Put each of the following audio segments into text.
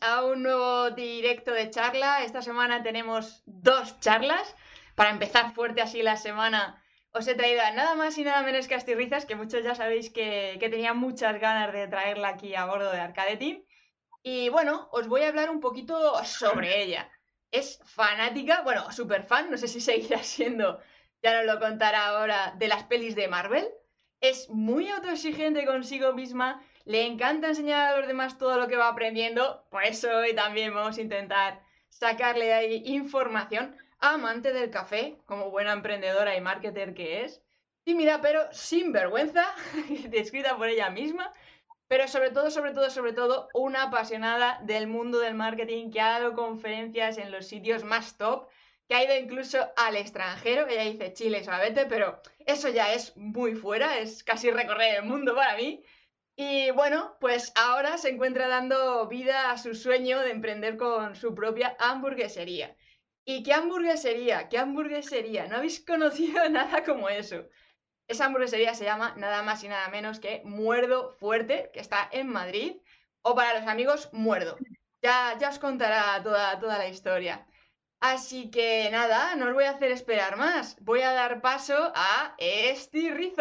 A un nuevo directo de charla. Esta semana tenemos dos charlas. Para empezar fuerte así la semana, os he traído a nada más y nada menos que a Astirrizas, que muchos ya sabéis que, tenía muchas ganas de traerla aquí a bordo de Arcade Y bueno, os voy a hablar un poquito sobre ella. Es fanática, bueno, super fan, no sé si seguirá siendo, ya nos lo contará ahora, de las pelis de Marvel. Es muy autoexigente consigo misma le encanta enseñar a los demás todo lo que va aprendiendo, pues hoy también vamos a intentar sacarle ahí información. Amante del café, como buena emprendedora y marketer que es. Tímida pero sin vergüenza, descrita por ella misma. Pero sobre todo, sobre todo, sobre todo, una apasionada del mundo del marketing que ha dado conferencias en los sitios más top, que ha ido incluso al extranjero. Ella dice Chile solamente, pero eso ya es muy fuera, es casi recorrer el mundo para mí. Y bueno, pues ahora se encuentra dando vida a su sueño de emprender con su propia hamburguesería. ¿Y qué hamburguesería? ¿Qué hamburguesería? No habéis conocido nada como eso. Esa hamburguesería se llama nada más y nada menos que Muerdo Fuerte, que está en Madrid, o para los amigos Muerdo. Ya, ya os contará toda, toda la historia. Así que nada, no os voy a hacer esperar más. Voy a dar paso a Estirrizos.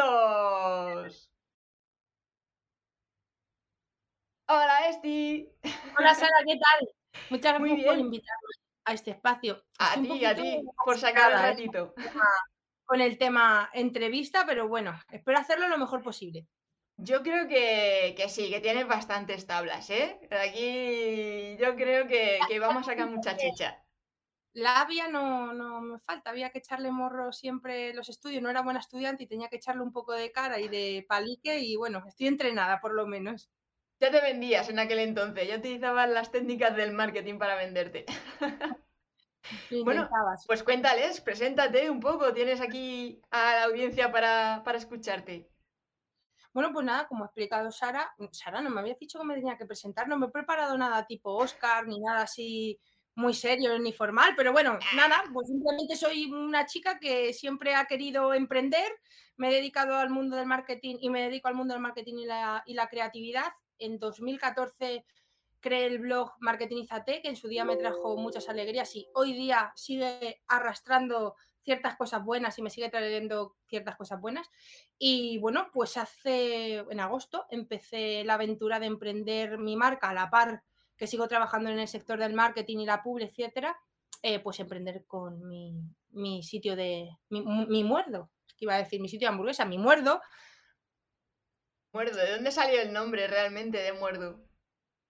Hola, Esti. Hola, Sara, ¿qué tal? Muchas gracias por invitarme a este espacio. A ti, a ti, por sacar un ¿eh? ratito. Con el tema entrevista, pero bueno, espero hacerlo lo mejor posible. Yo creo que, sí, que tienes bastantes tablas, ¿eh? Aquí yo creo que, vamos a sacar mucha chicha. La había no, no me falta, había que echarle morro siempre los estudios, no era buena estudiante y tenía que echarle un poco de cara y de palique y bueno, estoy entrenada por lo menos. Ya te vendías en aquel entonces, ya utilizabas las técnicas del marketing para venderte. bueno, pues cuéntales, preséntate un poco, tienes aquí a la audiencia para, escucharte. Bueno, pues nada, como ha explicado Sara, Sara no me había dicho que me tenía que presentar, no me he preparado nada tipo Oscar ni nada así muy serio ni formal, pero bueno, nada, pues simplemente soy una chica que siempre ha querido emprender, me he dedicado al mundo del marketing y me dedico al mundo del marketing y la, y la creatividad en 2014 creé el blog Marketingizate, que en su día me trajo muchas alegrías y hoy día sigue arrastrando ciertas cosas buenas y me sigue trayendo ciertas cosas buenas. Y bueno, pues hace, en agosto, empecé la aventura de emprender mi marca a la par que sigo trabajando en el sector del marketing y la pub, etcétera, eh, pues emprender con mi, sitio de, mi, mi muerdo, iba a decir mi sitio de hamburguesa, mi muerdo, ¿de dónde salió el nombre realmente de Muerdo?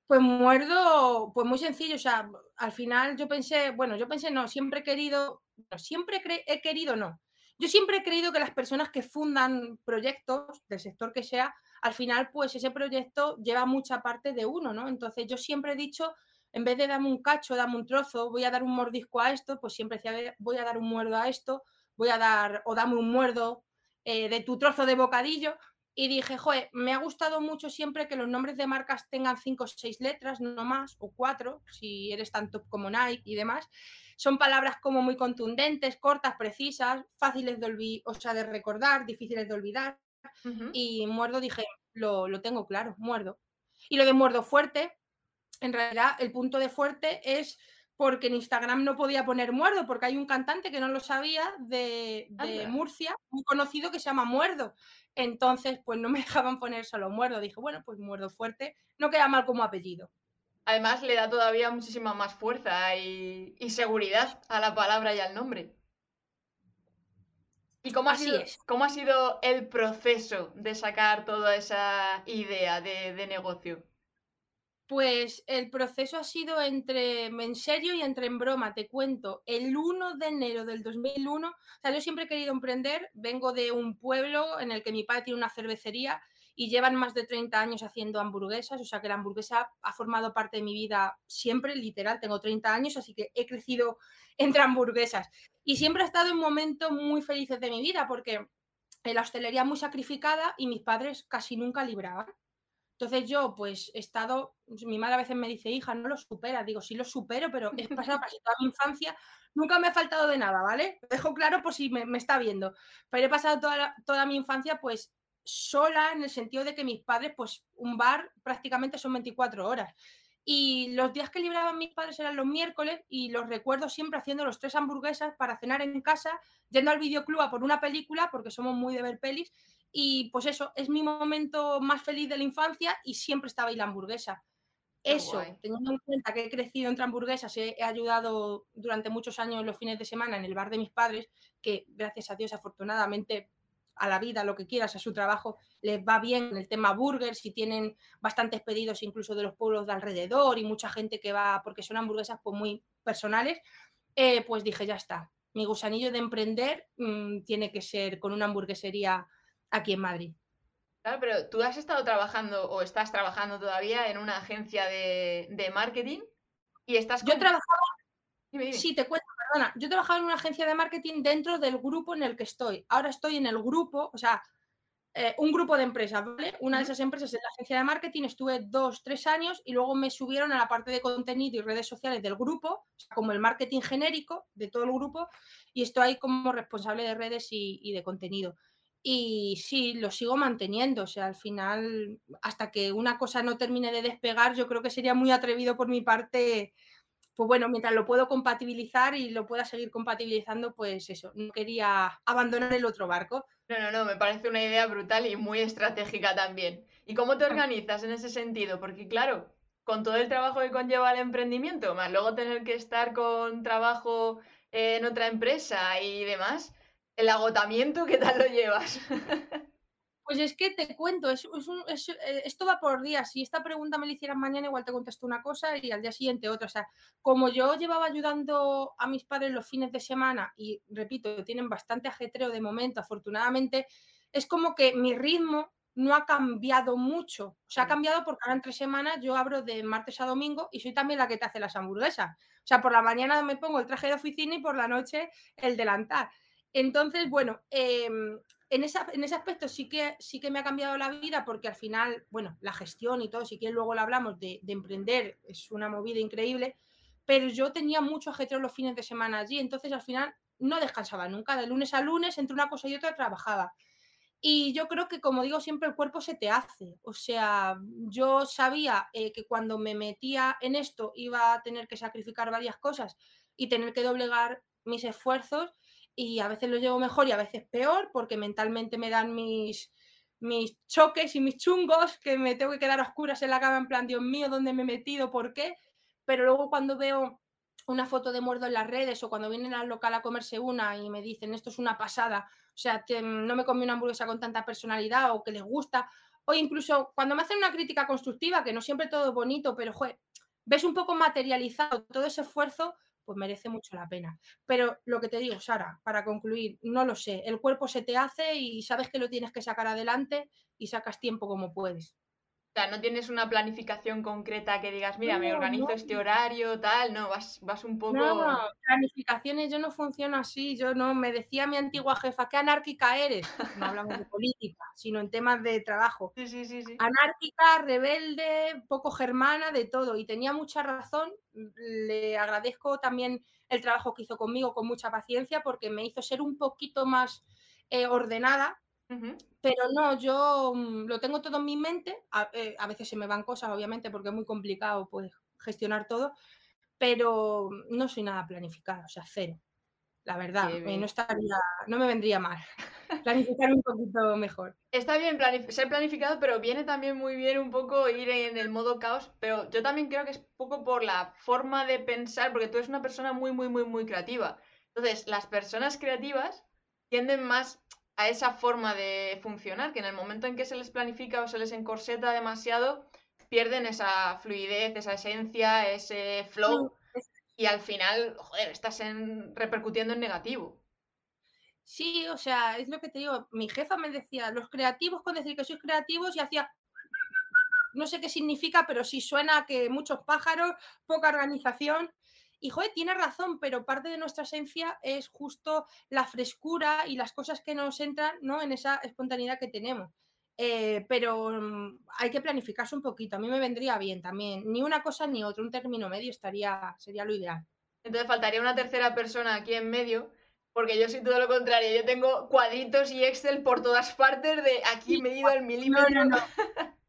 Pues Muerdo, pues muy sencillo, o sea, al final yo pensé, bueno, yo pensé, no, siempre he querido, siempre he querido, no. Yo siempre he creído que las personas que fundan proyectos del sector que sea, al final, pues ese proyecto lleva mucha parte de uno, ¿no? Entonces yo siempre he dicho, en vez de darme un cacho, dame un trozo, voy a dar un mordisco a esto, pues siempre decía, voy a dar un muerdo a esto, voy a dar, o dame un muerdo eh, de tu trozo de bocadillo, y dije, joder, me ha gustado mucho siempre que los nombres de marcas tengan cinco o seis letras, no más, o cuatro, si eres tanto como Nike y demás. Son palabras como muy contundentes, cortas, precisas, fáciles de, o sea, de recordar, difíciles de olvidar. Y muerdo, dije, lo, lo tengo claro, muerdo. Y lo de muerdo fuerte, en realidad el punto de fuerte es porque en Instagram no podía poner muerdo, porque hay un cantante que no lo sabía de, de Murcia, muy conocido que se llama Muerdo. Entonces, pues no me dejaban poner solo muerdo. Dije, bueno, pues muerdo fuerte, no queda mal como apellido. Además, le da todavía muchísima más fuerza y, seguridad a la palabra y al nombre. ¿Y cómo ha, sido, cómo ha sido el proceso de sacar toda esa idea de, de negocio? Pues el proceso ha sido entre en serio y entre en broma, te cuento. El 1 de enero del 2001, o sea, yo siempre he querido emprender, vengo de un pueblo en el que mi padre tiene una cervecería y llevan más de 30 años haciendo hamburguesas, o sea que la hamburguesa ha formado parte de mi vida siempre, literal, tengo 30 años, así que he crecido entre hamburguesas. Y siempre he estado en momentos muy felices de mi vida porque la hostelería muy sacrificada y mis padres casi nunca libraban. Entonces yo, pues, he estado, pues, mi madre a veces me dice, hija, no lo supera. Digo, sí lo supero, pero he pasado casi toda mi infancia, nunca me ha faltado de nada, ¿vale? Lo dejo claro por si me, está viendo. Pero he pasado toda, toda mi infancia, pues, sola en el sentido de que mis padres, pues un bar prácticamente son 24 horas. Y los días que libraban mis padres eran los miércoles y los recuerdo siempre haciendo los tres hamburguesas para cenar en casa, yendo al videoclub a por una película, porque somos muy de ver pelis. Y pues eso, es mi momento más feliz de la infancia y siempre estaba ahí la hamburguesa. Eso, teniendo en cuenta que he crecido entre hamburguesas, he, he, ayudado durante muchos años los fines de semana en el bar de mis padres, que gracias a Dios afortunadamente a la vida, lo que quieras, a su trabajo, les va bien en el tema burgers y tienen bastantes pedidos incluso de los pueblos de alrededor y mucha gente que va, porque son hamburguesas pues, muy personales, eh, pues dije, ya está, mi gusanillo de emprender mmm, tiene que ser con una hamburguesería aquí en Madrid. Claro, pero tú has estado trabajando o estás trabajando todavía en una agencia de, de marketing y estás... Con... Yo trabajaba... Sí, te cuento, perdona. Yo trabajaba en una agencia de marketing dentro del grupo en el que estoy. Ahora estoy en el grupo, o sea, eh, un grupo de empresas, ¿vale? Una de esas empresas es la agencia de marketing, estuve dos, tres años y luego me subieron a la parte de contenido y redes sociales del grupo, como el marketing genérico de todo el grupo, y estoy ahí como responsable de redes y, y de contenido. Y sí, lo sigo manteniendo, o sea, al final, hasta que una cosa no termine de despegar, yo creo que sería muy atrevido por mi parte pues bueno, mientras lo puedo compatibilizar y lo pueda seguir compatibilizando, pues eso, no quería abandonar el otro barco. No, no, no, me parece una idea brutal y muy estratégica también. ¿Y cómo te ah. organizas en ese sentido? Porque claro, con todo el trabajo que conlleva el emprendimiento, más luego tener que estar con trabajo en otra empresa y demás, el agotamiento, ¿qué tal lo llevas? Pues es que te cuento, es, es eh, esto va por días. Si esta pregunta me la hicieran mañana, igual te contesto una cosa y al día siguiente otra. O sea, como yo llevaba ayudando a mis padres los fines de semana y, repito, tienen bastante ajetreo de momento, afortunadamente, es como que mi ritmo no ha cambiado mucho. O sea, ha cambiado porque ahora en tres semanas yo abro de martes a domingo y soy también la que te hace las hamburguesas. O sea, por la mañana me pongo el traje de oficina y por la noche el delantal. Entonces, bueno, eh, en, esa, en ese aspecto sí que, sí que me ha cambiado la vida porque al final, bueno, la gestión y todo, si quieres luego lo hablamos de, de emprender, es una movida increíble, pero yo tenía mucho ajetreo los fines de semana allí, entonces al final no descansaba nunca, de lunes a lunes, entre una cosa y otra trabajaba. Y yo creo que, como digo, siempre el cuerpo se te hace. O sea, yo sabía eh, que cuando me metía en esto iba a tener que sacrificar varias cosas y tener que doblegar mis esfuerzos y a veces lo llevo mejor y a veces peor porque mentalmente me dan mis, mis choques y mis chungos que me tengo que quedar a oscuras en la cama en plan, Dios mío, ¿dónde me he metido? ¿Por qué? Pero luego cuando veo una foto de muerdo en las redes o cuando vienen al local a comerse una y me dicen esto es una pasada, o sea, que no me comí una hamburguesa con tanta personalidad o que les gusta, o incluso cuando me hacen una crítica constructiva, que no siempre todo es bonito, pero joder, ves un poco materializado todo ese esfuerzo, pues merece mucho la pena. Pero lo que te digo, Sara, para concluir, no lo sé, el cuerpo se te hace y sabes que lo tienes que sacar adelante y sacas tiempo como puedes sea, no tienes una planificación concreta que digas, mira, me organizo este horario, tal, no, vas, vas un poco. No, planificaciones, yo no funciono así, yo no, me decía mi antigua jefa, qué anárquica eres. No hablamos de política, sino en temas de trabajo. Sí, sí, sí, sí. Anárquica, rebelde, poco germana, de todo. Y tenía mucha razón. Le agradezco también el trabajo que hizo conmigo con mucha paciencia porque me hizo ser un poquito más eh, ordenada pero no, yo mm, lo tengo todo en mi mente. Eh, a, veces se me van cosas, obviamente, porque es muy complicado pues, gestionar todo, pero no soy nada planificada, o sea, cero. La verdad, eh, no, estaría, no me vendría mal planificar un poquito mejor. Está bien ser planificado, pero viene también muy bien un poco ir en el modo caos, pero yo también creo que es poco por la forma de pensar, porque tú eres una persona muy, muy, muy, muy creativa. Entonces, las personas creativas tienden más a esa forma de funcionar, que en el momento en que se les planifica o se les encorseta demasiado, pierden esa fluidez, esa esencia, ese flow, y al final, joder, estás en, repercutiendo en negativo. Sí, o sea, es lo que te digo, mi jefa me decía, los creativos con decir que sois creativos y hacía, no sé qué significa, pero sí suena que muchos pájaros, poca organización, y joder, tiene razón, pero parte de nuestra esencia es justo la frescura y las cosas que nos entran ¿no? en esa espontaneidad que tenemos. Eh, pero mm, hay que planificarse un poquito. A mí me vendría bien también. Ni una cosa ni otra, un término medio estaría, sería lo ideal. Entonces faltaría una tercera persona aquí en medio, Porque yo soy todo lo contrario. Yo tengo cuadritos y Excel por todas partes de aquí medido al milímetro. No, no,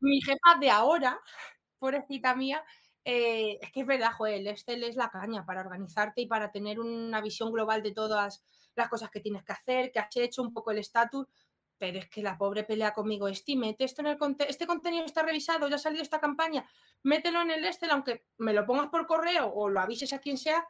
Mi jefa de ahora, pobrecita mía, eh, es que es verdad, joder, el Excel es la caña para organizarte y para tener una visión global de todas las cosas que tienes que hacer, que has hecho, un poco el estatus. Pero es que la pobre pelea conmigo, Esti, mete esto en el este contenido está revisado, ya ha salido esta campaña, mételo en el Excel, aunque me lo pongas por correo o lo avises a quien sea,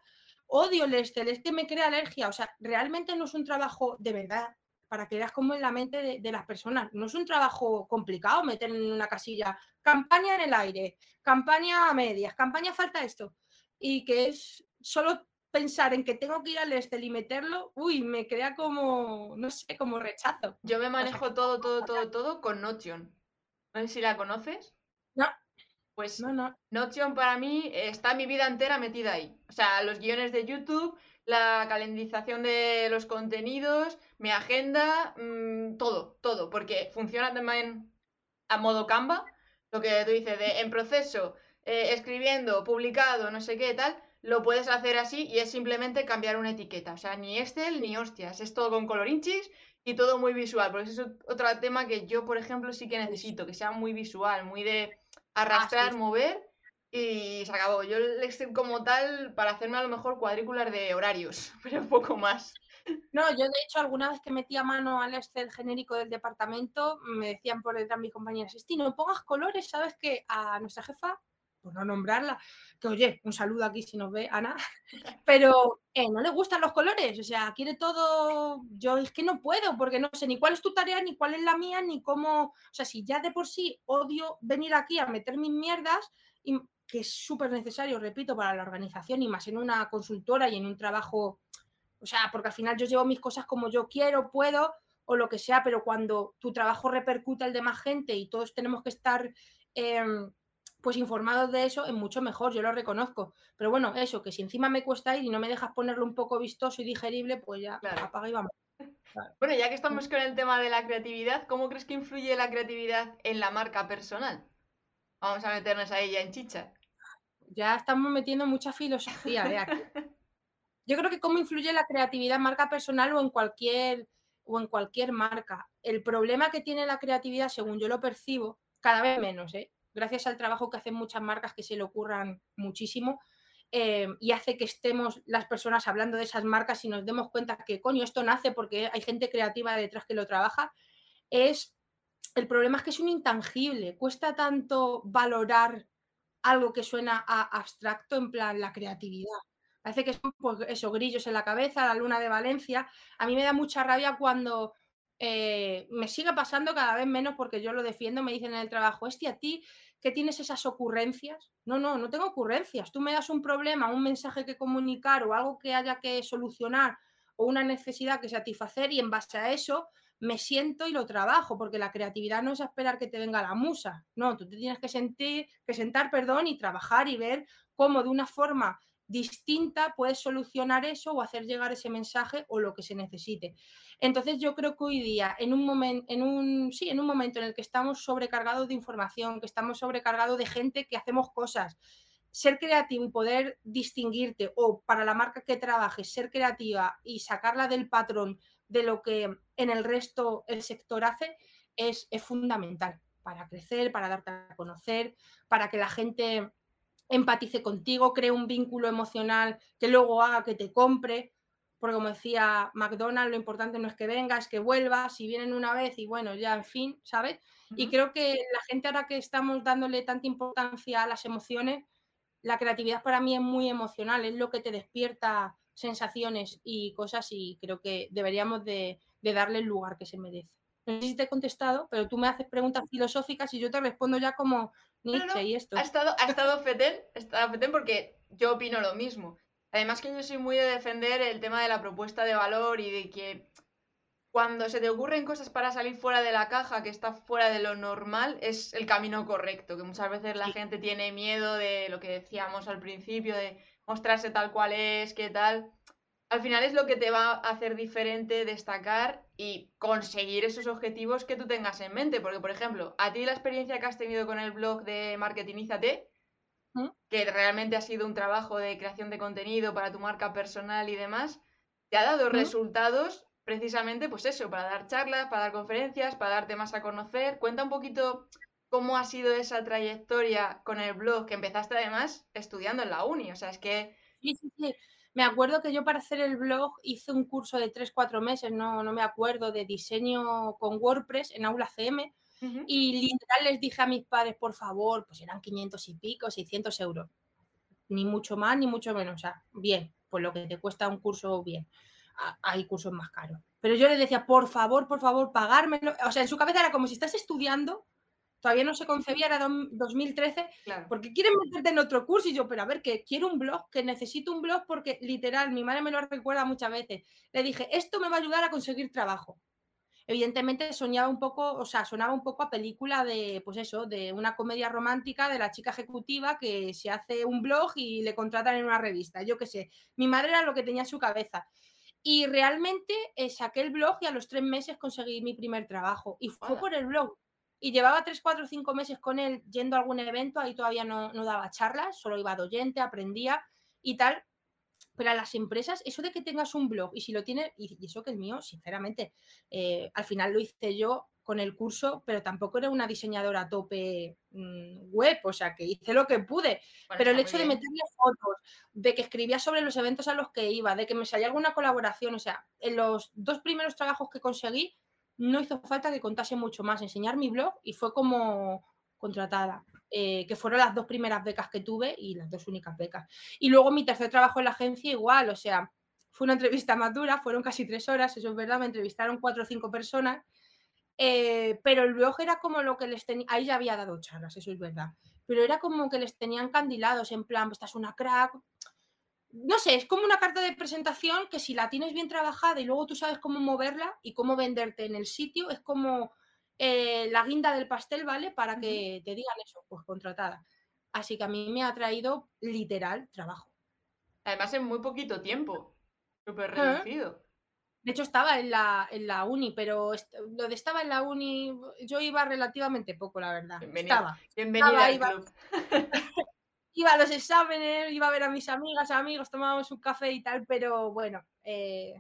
odio el Excel, es que me crea alergia. O sea, realmente no es un trabajo de verdad, para que veas cómo en la mente de, las personas. No es un trabajo complicado meter en una casilla campaña en el aire, campaña a medias, campaña falta esto. Y que es solo pensar en que tengo que ir al Excel y meterlo, uy, me crea como, no sé, como rechazo. Yo me manejo todo, todo, todo, todo con Notion. No sé si la conoces. No. Pues no, no. Notion para mí está mi vida entera metida ahí. O sea, los guiones de YouTube, la calendarización de los contenidos, mi agenda, mm, todo, todo, porque funciona también a modo Canva, lo que tú dices, de en proceso, eh, escribiendo, publicado, no sé qué, tal, lo puedes hacer así y es simplemente cambiar una etiqueta. O sea, ni Excel ni hostias, es todo con colorinchis y todo muy visual, porque eso es otro tema que yo, por ejemplo, sí que necesito, que sea muy visual, muy de arrastrar, mover y se acabó. Yo el Excel como tal, para hacerme a lo mejor cuadrículas de horarios, pero poco más. No, yo de hecho alguna vez que metí a mano al Excel genérico del departamento, me decían por detrás mis compañeras, Esti, no pongas colores, sabes que a nuestra jefa, por no nombrarla, que oye, un saludo aquí si nos ve Ana, pero eh, no le gustan los colores, o sea, quiere todo, yo es que no puedo, porque no sé ni cuál es tu tarea, ni cuál es la mía, ni cómo, o sea, si ya de por sí odio venir aquí a meter mis mierdas, y que es súper necesario, repito, para la organización y más en una consultora y en un trabajo, o sea, porque al final yo llevo mis cosas como yo quiero, puedo o lo que sea, pero cuando tu trabajo repercute al de más gente y todos tenemos que estar em, pues informados de eso, es mucho mejor, yo lo reconozco. Pero bueno, eso, que si encima me cuesta ir y no me dejas ponerlo un poco vistoso y digerible, pues ya apaga y vamos. Bueno, ya que estamos con el tema de la creatividad, ¿cómo crees que influye la creatividad en la marca personal? Vamos a meternos a ella en chicha ya estamos metiendo mucha filosofía de aquí. Yo creo que cómo influye la creatividad en marca personal o en cualquier o en cualquier marca. El problema que tiene la creatividad, según yo lo percibo, cada vez menos, ¿eh? gracias al trabajo que hacen muchas marcas que se le ocurran muchísimo eh, y hace que estemos las personas hablando de esas marcas y nos demos cuenta que, coño, esto nace porque hay gente creativa detrás que lo trabaja, es el problema es que es un intangible, cuesta tanto valorar algo que suena a abstracto, en plan la creatividad. Parece que son pues, eso, grillos en la cabeza, la luna de Valencia. A mí me da mucha rabia cuando eh, me sigue pasando cada vez menos porque yo lo defiendo, me dicen en el trabajo, es a ti que tienes esas ocurrencias. No, no, no tengo ocurrencias. Tú me das un problema, un mensaje que comunicar o algo que haya que solucionar o una necesidad que satisfacer y en base a eso me siento y lo trabajo, porque la creatividad no es esperar que te venga la musa, no, tú te tienes que sentir, que sentar, perdón, y trabajar y ver cómo de una forma distinta puedes solucionar eso o hacer llegar ese mensaje o lo que se necesite. Entonces yo creo que hoy día, en un momento, en un, sí, en un momento en el que estamos sobrecargados de información, que estamos sobrecargados de gente que hacemos cosas, ser creativo y poder distinguirte o para la marca que trabajes, ser creativa y sacarla del patrón de lo que en el resto el sector hace es, es fundamental para crecer, para darte a conocer, para que la gente empatice contigo, cree un vínculo emocional que luego haga que te compre. Porque como decía McDonald's, lo importante no es que venga, es que vuelva, si vienen una vez y bueno, ya en fin, ¿sabes? Y creo que la gente ahora que estamos dándole tanta importancia a las emociones, la creatividad para mí es muy emocional, es lo que te despierta sensaciones y cosas y creo que deberíamos de, darle el lugar que se merece. No sé si te he contestado, pero tú me haces preguntas filosóficas y yo te respondo ya como Nietzsche y esto. Ha estado, ha estado fetén, ha estado fetén porque yo opino lo mismo. Además que yo soy muy de defender el tema de la propuesta de valor y de que cuando se te ocurren cosas para salir fuera de la caja, que está fuera de lo normal, es el camino correcto, que muchas veces la gente tiene miedo de lo que decíamos al principio, de mostrarse tal cual es, qué tal. Al final es lo que te va a hacer diferente, destacar y conseguir esos objetivos que tú tengas en mente. Porque, por ejemplo, a ti la experiencia que has tenido con el blog de Marketingízate, ¿Mm? que realmente ha sido un trabajo de creación de contenido para tu marca personal y demás, te ha dado resultados precisamente, pues eso, para dar charlas, para dar conferencias, para darte más a conocer. Cuenta un poquito cómo ha sido esa trayectoria con el blog, que empezaste además estudiando en la uni. O sea, es que... Sí, sí, sí. Me acuerdo que yo para hacer el blog hice un curso de 3-4 meses, no, no me acuerdo, de diseño con WordPress en Aula CM. Y literal les dije a mis padres, por favor, pues eran 500 y pico, 600 euros. Ni mucho más, ni mucho menos. O sea, bien, pues lo que te cuesta un curso, bien. Hay cursos más caros. Pero yo les decía, por favor, por favor, pagármelo. O sea, en su cabeza era como si estás estudiando todavía no se concebía, era 2013, porque quieren meterte en otro curso y yo, pero a ver, que quiero un blog, que necesito un blog porque literal, mi madre me lo recuerda muchas veces. Le dije, esto me va a ayudar a conseguir trabajo. Evidentemente soñaba un poco, o sea, sonaba un poco a película de, pues eso, de una comedia romántica de la chica ejecutiva que se hace un blog y le contratan en una revista. Yo qué sé, mi madre era lo que tenía en su cabeza. Y realmente eh, saqué el blog y a los tres meses conseguí mi primer trabajo. Y fue por el blog. Y llevaba tres, cuatro, cinco meses con él yendo a algún evento, ahí todavía no, no daba charlas, solo iba de oyente, aprendía y tal. Pero a las empresas, eso de que tengas un blog y si lo tienes, y, eso que el mío, sinceramente, eh, al final lo hice yo con el curso, pero tampoco era una diseñadora a tope mm, web, o sea, que hice lo que pude. pero el hecho de meterle fotos, de que escribía sobre los eventos a los que iba, de que me salía alguna colaboración, o sea, en los dos primeros trabajos que conseguí, no hizo falta que contase mucho más, enseñar mi blog y fue como contratada, eh, que fueron las dos primeras becas que tuve y las dos únicas becas. Y luego mi tercer trabajo en la agencia igual, o sea, fue una entrevista más dura, fueron casi tres horas, eso es verdad, me entrevistaron cuatro o cinco personas, eh, pero el blog era como lo que les tenía, ahí ya había dado charlas, eso es verdad, pero era como que les tenían candilados, en plan, estás una crack, no sé, es como una carta de presentación que si la tienes bien trabajada y luego tú sabes cómo moverla y cómo venderte en el sitio, es como eh, la guinda del pastel, ¿vale? Para que te digan eso, pues contratada. Así que a mí me ha traído literal trabajo. Además en muy poquito tiempo, súper reducido. De hecho estaba en la, en la uni, pero lo de estaba en la uni, yo iba relativamente poco, la verdad. Bienvenida, Bienvenida al club. iba a los exámenes, iba a ver a mis amigas, amigos, tomábamos un café y tal, pero bueno. Eh,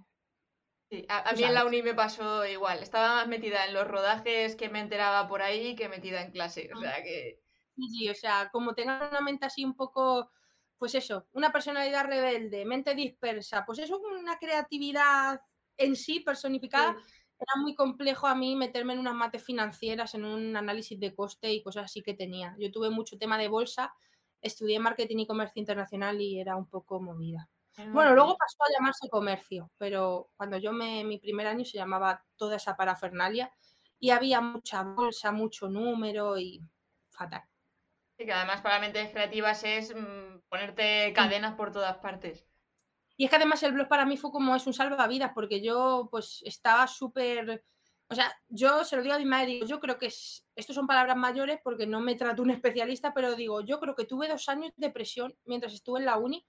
sí, a, mí en la uni me pasó igual. Estaba más metida en los rodajes que me enteraba por ahí que metida en clase. O sea que. Sí, sí, o sea, como tengan una mente así un poco, pues eso, una personalidad rebelde, mente dispersa, pues eso, una creatividad en sí personificada. Era muy complejo a mí meterme en unas mates financieras, en un análisis de coste y cosas así que tenía. Yo tuve mucho tema de bolsa estudié marketing y comercio internacional y era un poco movida. Bueno, luego pasó a llamarse comercio, pero cuando yo me, mi primer año se llamaba toda esa parafernalia y había mucha bolsa, mucho número y fatal. Sí, que además para mentes creativas es mm, ponerte cadenas por todas partes. Y es que además el blog para mí fue como es un salvavidas, porque yo pues estaba súper o sea, yo se lo digo a mi madre, digo, yo creo que es, estos son palabras mayores porque no me trato un especialista, pero digo, yo creo que tuve dos años de depresión mientras estuve en la uni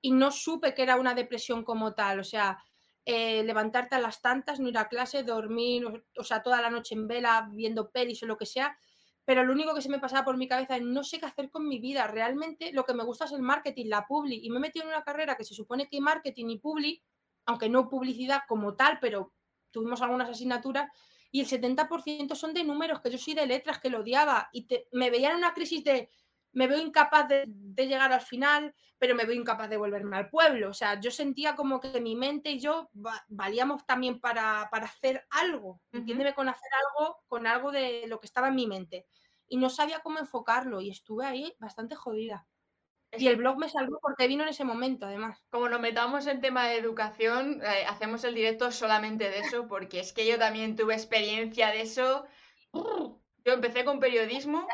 y no supe que era una depresión como tal. O sea, eh, levantarte a las tantas, no ir a clase, dormir, o, sea, toda la noche en vela, viendo pelis o lo que sea. Pero lo único que se me pasaba por mi cabeza es no sé qué hacer con mi vida. Realmente lo que me gusta es el marketing, la publi. Y me he metido en una carrera que se supone que marketing y publi, aunque no publicidad como tal, pero tuvimos algunas asignaturas y el 70% son de números, que yo soy de letras, que lo odiaba y me veía en una crisis de me veo incapaz de, llegar al final, pero me veo incapaz de volverme al pueblo. O sea, yo sentía como que mi mente y yo valíamos también para, hacer algo, entiéndeme con hacer algo, con algo de lo que estaba en mi mente. Y no sabía cómo enfocarlo y estuve ahí bastante jodida. Y el blog me salvó porque vino en ese momento, además. Como nos metamos en tema de educación, eh, hacemos el directo solamente de eso, porque es que yo también tuve experiencia de eso. Yo empecé con periodismo.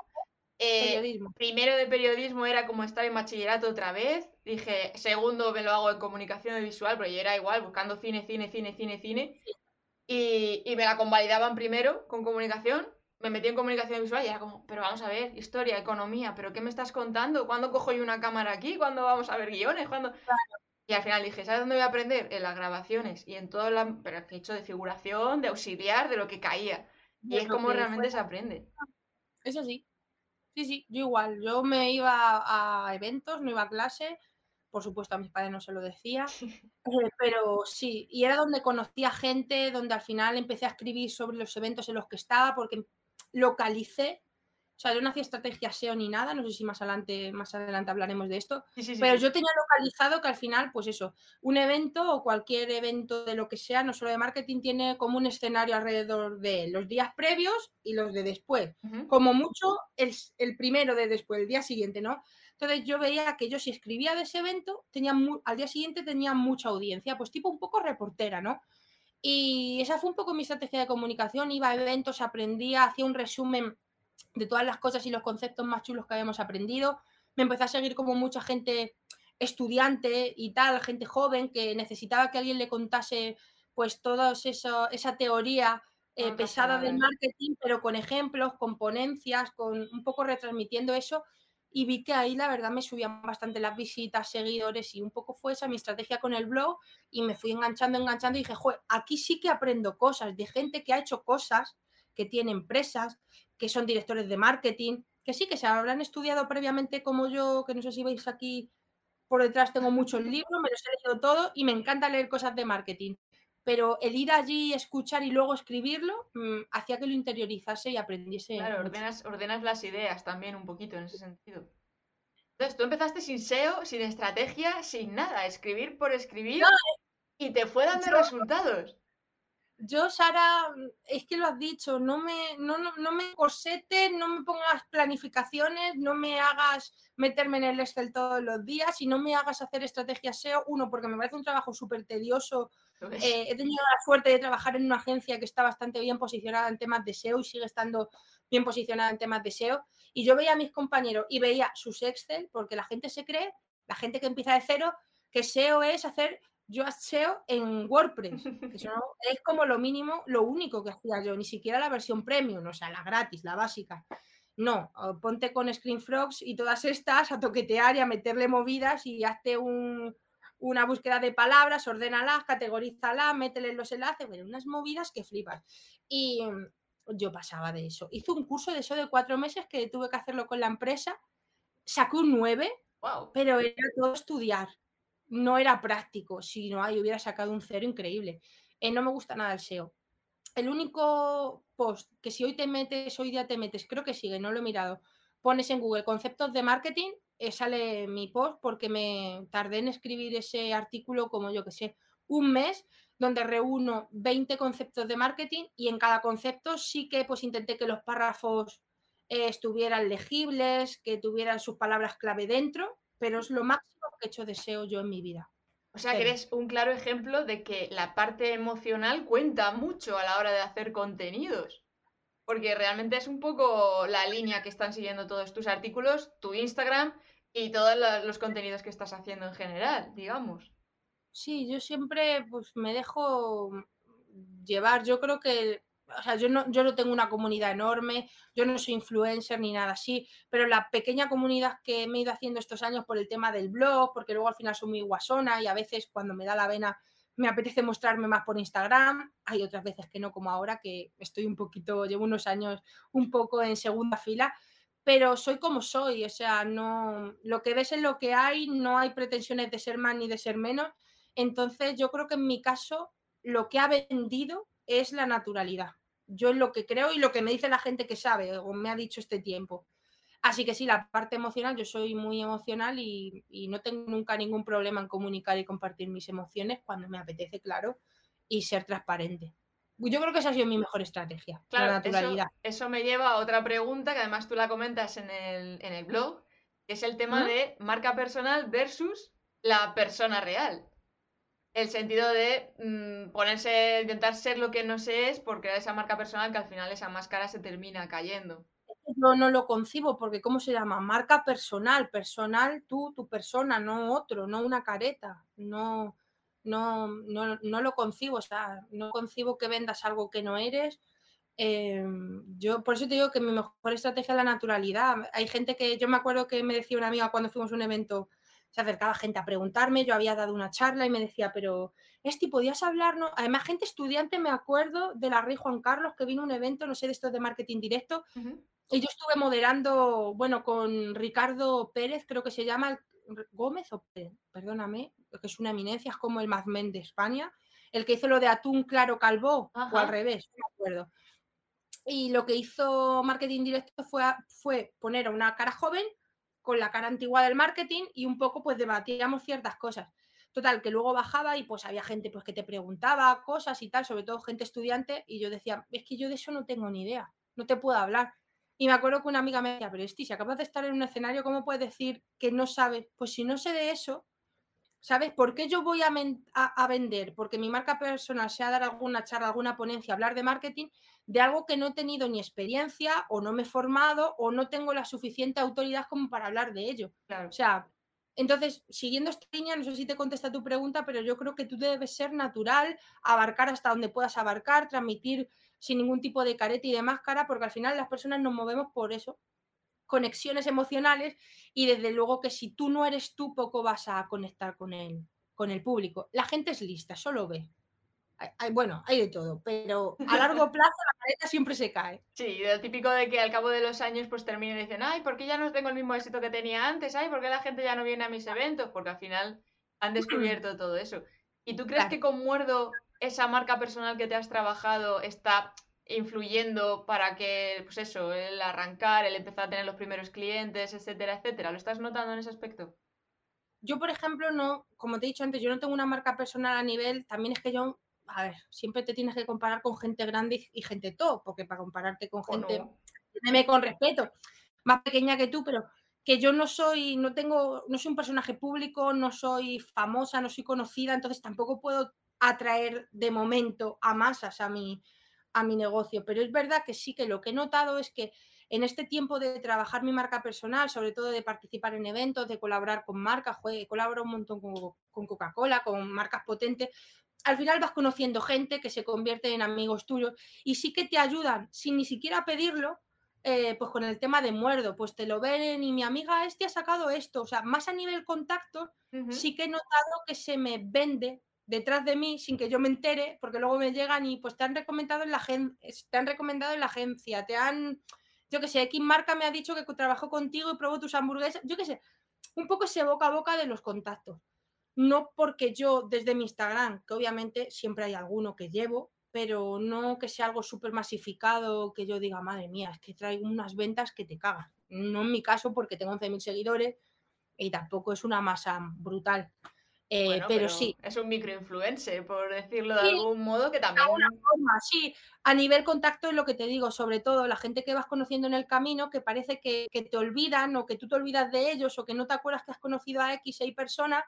Eh, primero de periodismo era como estar en bachillerato otra vez. Dije, segundo me lo hago en comunicación visual, pero yo era igual, buscando cine, cine, cine, cine, cine. Y, y me la convalidaban primero con comunicación me metí en comunicación visual y era como, pero vamos a ver, historia, economía, pero ¿qué me estás contando? ¿Cuándo cojo yo una cámara aquí? ¿Cuándo vamos a ver guiones? ¿Cuándo? Y al final dije, ¿sabes dónde voy a aprender? En las grabaciones y en todo la... Pero he hecho de figuración, de auxiliar, de lo que caía. Y es como realmente se aprende. Eso sí. Sí, sí, yo igual. Yo me iba a eventos, no iba a clase, por supuesto a mis padres no se lo decía, eh, pero sí, y era donde conocía gente, donde al final empecé a escribir sobre los eventos en los que estaba, porque localicé sea, yo no hacía estrategia SEO ni nada, no sé si más adelante, más adelante hablaremos de esto, pero yo tenía localizado que al final, pues eso, un evento o cualquier evento de lo que sea, no solo de marketing, tiene como un escenario alrededor de los días previos y los de después. Como mucho, el, el, primero de después, el día siguiente, ¿no? Entonces yo veía que yo si escribía de ese evento, tenía al día siguiente tenía mucha audiencia, pues tipo un poco reportera, ¿no? Y esa fue un poco mi estrategia de comunicación, iba a eventos, aprendía, hacía un resumen de todas las cosas y los conceptos más chulos que habíamos aprendido. Me empecé a seguir como mucha gente estudiante y tal, gente joven que necesitaba que alguien le contase pues toda esa teoría eh, pesada del marketing, pero con ejemplos, con ponencias, con un poco retransmitiendo eso. Y vi que ahí la verdad me subían bastante las visitas, seguidores y un poco fue esa mi estrategia con el blog y me fui enganchando, enganchando y dije, joder, aquí sí que aprendo cosas de gente que ha hecho cosas, que tiene empresas, que son directores de marketing, que sí que se habrán estudiado previamente como yo, que no sé si veis aquí por detrás tengo muchos libros, me los he leído todo y me encanta leer cosas de marketing. Pero el ir allí, escuchar y luego escribirlo, mm, hacía que lo interiorizase y aprendiese. Claro, ordenas, ordenas las ideas también un poquito en ese sentido. Entonces, tú empezaste sin SEO, sin estrategia, sin nada, escribir por escribir y te fue dando resultados yo, Sara, es que lo has dicho, no me, no, no, me no me pongas planificaciones, no me hagas meterme en el Excel todos los días y no me hagas hacer estrategias SEO. Uno, porque me parece un trabajo súper tedioso. Eh, he tenido la suerte de trabajar en una agencia que está bastante bien posicionada en temas de SEO y sigue estando bien posicionada en temas de SEO. Y yo veía a mis compañeros y veía sus Excel, porque la gente se cree, la gente que empieza de cero, que SEO es hacer yo SEO en WordPress, que es como lo mínimo, lo único que hacía yo, ni siquiera la versión premium, o sea, la gratis, la básica. No, ponte con ScreenFrogs y todas estas a toquetear y a meterle movidas y hazte una búsqueda de palabras, ordénalas, categorízalas, métele los enlaces, bueno, unas movidas que flipas. Y yo pasaba de eso. Hice un curso de eso de cuatro meses que tuve que hacerlo con la empresa, sacó un 9, pero era todo estudiar no era práctico. Si no, ahí hubiera sacado un cero increíble. Eh, no me gusta nada el SEO. El único post que si hoy te metes, hoy día te metes, creo que sigue, no lo he mirado, pones en Google conceptos de marketing, eh, sale mi post porque me tardé en escribir ese artículo como yo que sé, un mes donde reúno 20 conceptos de marketing y en cada concepto sí que pues intenté que los párrafos eh, estuvieran legibles, que tuvieran sus palabras clave dentro, pero es lo máximo que he hecho deseo yo en mi vida. O sea, que eres un claro ejemplo de que la parte emocional cuenta mucho a la hora de hacer contenidos. Porque realmente es un poco la línea que están siguiendo todos tus artículos, tu Instagram y todos los contenidos que estás haciendo en general, digamos. Sí, yo siempre pues me dejo llevar. Yo creo que o sea, yo no, yo no tengo una comunidad enorme, yo no soy influencer ni nada así, pero la pequeña comunidad que me he ido haciendo estos años por el tema del blog, porque luego al final soy muy guasona y a veces cuando me da la vena me apetece mostrarme más por Instagram, hay otras veces que no, como ahora, que estoy un poquito, llevo unos años un poco en segunda fila, pero soy como soy, o sea, no, lo que ves es lo que hay, no hay pretensiones de ser más ni de ser menos, entonces yo creo que en mi caso lo que ha vendido es la naturalidad. Yo es lo que creo y lo que me dice la gente que sabe o me ha dicho este tiempo. Así que sí, la parte emocional, yo soy muy emocional y, no tengo nunca ningún problema en comunicar y compartir mis emociones cuando me apetece, claro, y ser transparente. Yo creo que esa ha sido mi mejor estrategia, la naturalidad. Eso, me lleva a otra pregunta que además tú la comentas en el, en el blog, que es el tema de marca personal versus la persona real el sentido de mm, ponerse, intentar ser lo que no se es por crear esa marca personal que al final esa máscara se termina cayendo. No, no lo concibo porque ¿cómo se llama? Marca personal, personal tú, tu persona, no otro, no una careta, no, no, no, no lo concibo, o sea, no concibo que vendas algo que no eres. Em, yo por eso te digo que mi mejor estrategia es la naturalidad. Hay gente que, yo me acuerdo que me decía una amiga cuando fuimos a un evento, se acercaba gente a preguntarme, yo había dado una charla y me decía, pero Esti, ¿podías hablarnos? Además, gente estudiante, me acuerdo de la Rey Juan Carlos, que vino a un evento, no sé, de estos de marketing directo, y yo estuve moderando, bueno, con Ricardo Pérez, creo que se llama, Gómez, o perdóname, que es una eminencia, es como el Mad Men de España, el que hizo lo de Atún Claro Calvo, o al revés, no me acuerdo. Y lo que hizo marketing directo fue, fue poner a una cara joven con la cara antigua del marketing y un poco pues debatíamos ciertas cosas. Total, que luego bajaba y pues había gente pues que te preguntaba cosas y tal, sobre todo gente estudiante, y yo decía, es que yo de eso no tengo ni idea, no te puedo hablar. Y me acuerdo que una amiga me decía, pero Esti, si acabas de estar en un escenario, ¿cómo puedes decir que no sabes? Pues si no sé de eso, ¿sabes? ¿Por qué yo voy a, a, vender? Porque mi marca personal sea dar alguna charla, alguna ponencia, hablar de marketing, de algo que no he tenido ni experiencia o no me he formado o no tengo la suficiente autoridad como para hablar de ello. Claro. O sea, entonces, siguiendo esta línea, no sé si te contesta tu pregunta, pero yo creo que tú debes ser natural, abarcar hasta donde puedas abarcar, transmitir sin ningún tipo de careta y de máscara, porque al final las personas nos movemos por eso, conexiones emocionales y desde luego que si tú no eres tú, poco vas a conectar con el, con el público. La gente es lista, solo ve bueno, hay de todo, pero a largo plazo la careta siempre se cae. Sí, el típico de que al cabo de los años pues termina y dicen, ay, ¿por qué ya no tengo el mismo éxito que tenía antes? Ay, ¿por qué la gente ya no viene a mis eventos? Porque al final han descubierto todo eso. ¿Y tú crees que con Muerdo esa marca personal que te has trabajado está influyendo para que, pues eso, el arrancar, el empezar a tener los primeros clientes, etcétera, etcétera? ¿Lo estás notando en ese aspecto? Yo, por ejemplo, no, como te he dicho antes, yo no tengo una marca personal a nivel, también es que yo a ver, siempre te tienes que comparar con gente grande y gente top, porque para compararte con gente, no. con respeto, más pequeña que tú, pero que yo no soy, no tengo, no soy un personaje público, no soy famosa, no soy conocida, entonces tampoco puedo atraer de momento a masas a mi, a mi negocio. Pero es verdad que sí que lo que he notado es que en este tiempo de trabajar mi marca personal, sobre todo de participar en eventos, de colaborar con marcas, he colaborado un montón con, con Coca-Cola, con marcas potentes, al final vas conociendo gente que se convierte en amigos tuyos y sí que te ayudan sin ni siquiera pedirlo, eh, pues con el tema de muerdo, pues te lo ven y mi amiga este ha sacado esto, o sea, más a nivel contacto, sí que he notado que se me vende detrás de mí sin que yo me entere, porque luego me llegan y pues te han recomendado en la, te han recomendado en la agencia, te han, yo qué sé, X marca me ha dicho que trabajo contigo y probó tus hamburguesas, yo qué sé, un poco ese boca a boca de los contactos no porque yo desde mi Instagram, que obviamente siempre hay alguno que llevo, pero no que sea algo súper masificado, que yo diga, madre mía, es que traigo unas ventas que te cagan. No en mi caso porque tengo 11.000 seguidores y tampoco es una masa brutal. Eh, pero, sí. Es un microinfluencer, por decirlo de algún modo, que también. De forma, sí. A nivel contacto es lo que te digo, sobre todo la gente que vas conociendo en el camino, que parece que, que te olvidan o que tú te olvidas de ellos o que no te acuerdas que has conocido a X, Y personas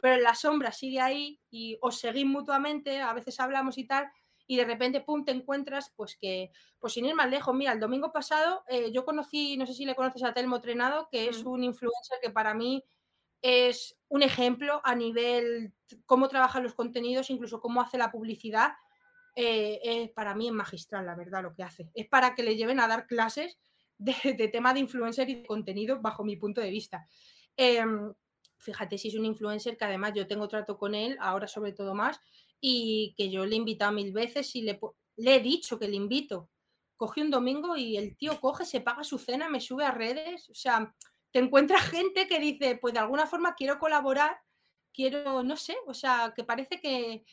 pero en la sombra sigue ahí y os seguís mutuamente, a veces hablamos y tal, y de repente, pum, te encuentras, pues que, pues sin ir más lejos, mira, el domingo pasado eh, yo conocí, no sé si le conoces a Telmo Trenado, que es mm. un influencer que para mí es un ejemplo a nivel cómo trabaja los contenidos, incluso cómo hace la publicidad. Eh, para mí es magistral, la verdad, lo que hace. Es para que le lleven a dar clases de, tema de influencer y de contenido bajo mi punto de vista. Em, fíjate si es un influencer que además yo tengo trato con él, ahora sobre todo más, y que yo le he invitado mil veces y le, he dicho que le invito. Coge un domingo y el tío coge, se paga su cena, me sube a redes, o sea, te encuentras gente que dice, pues de alguna forma quiero colaborar, quiero, no sé, o sea, que parece que,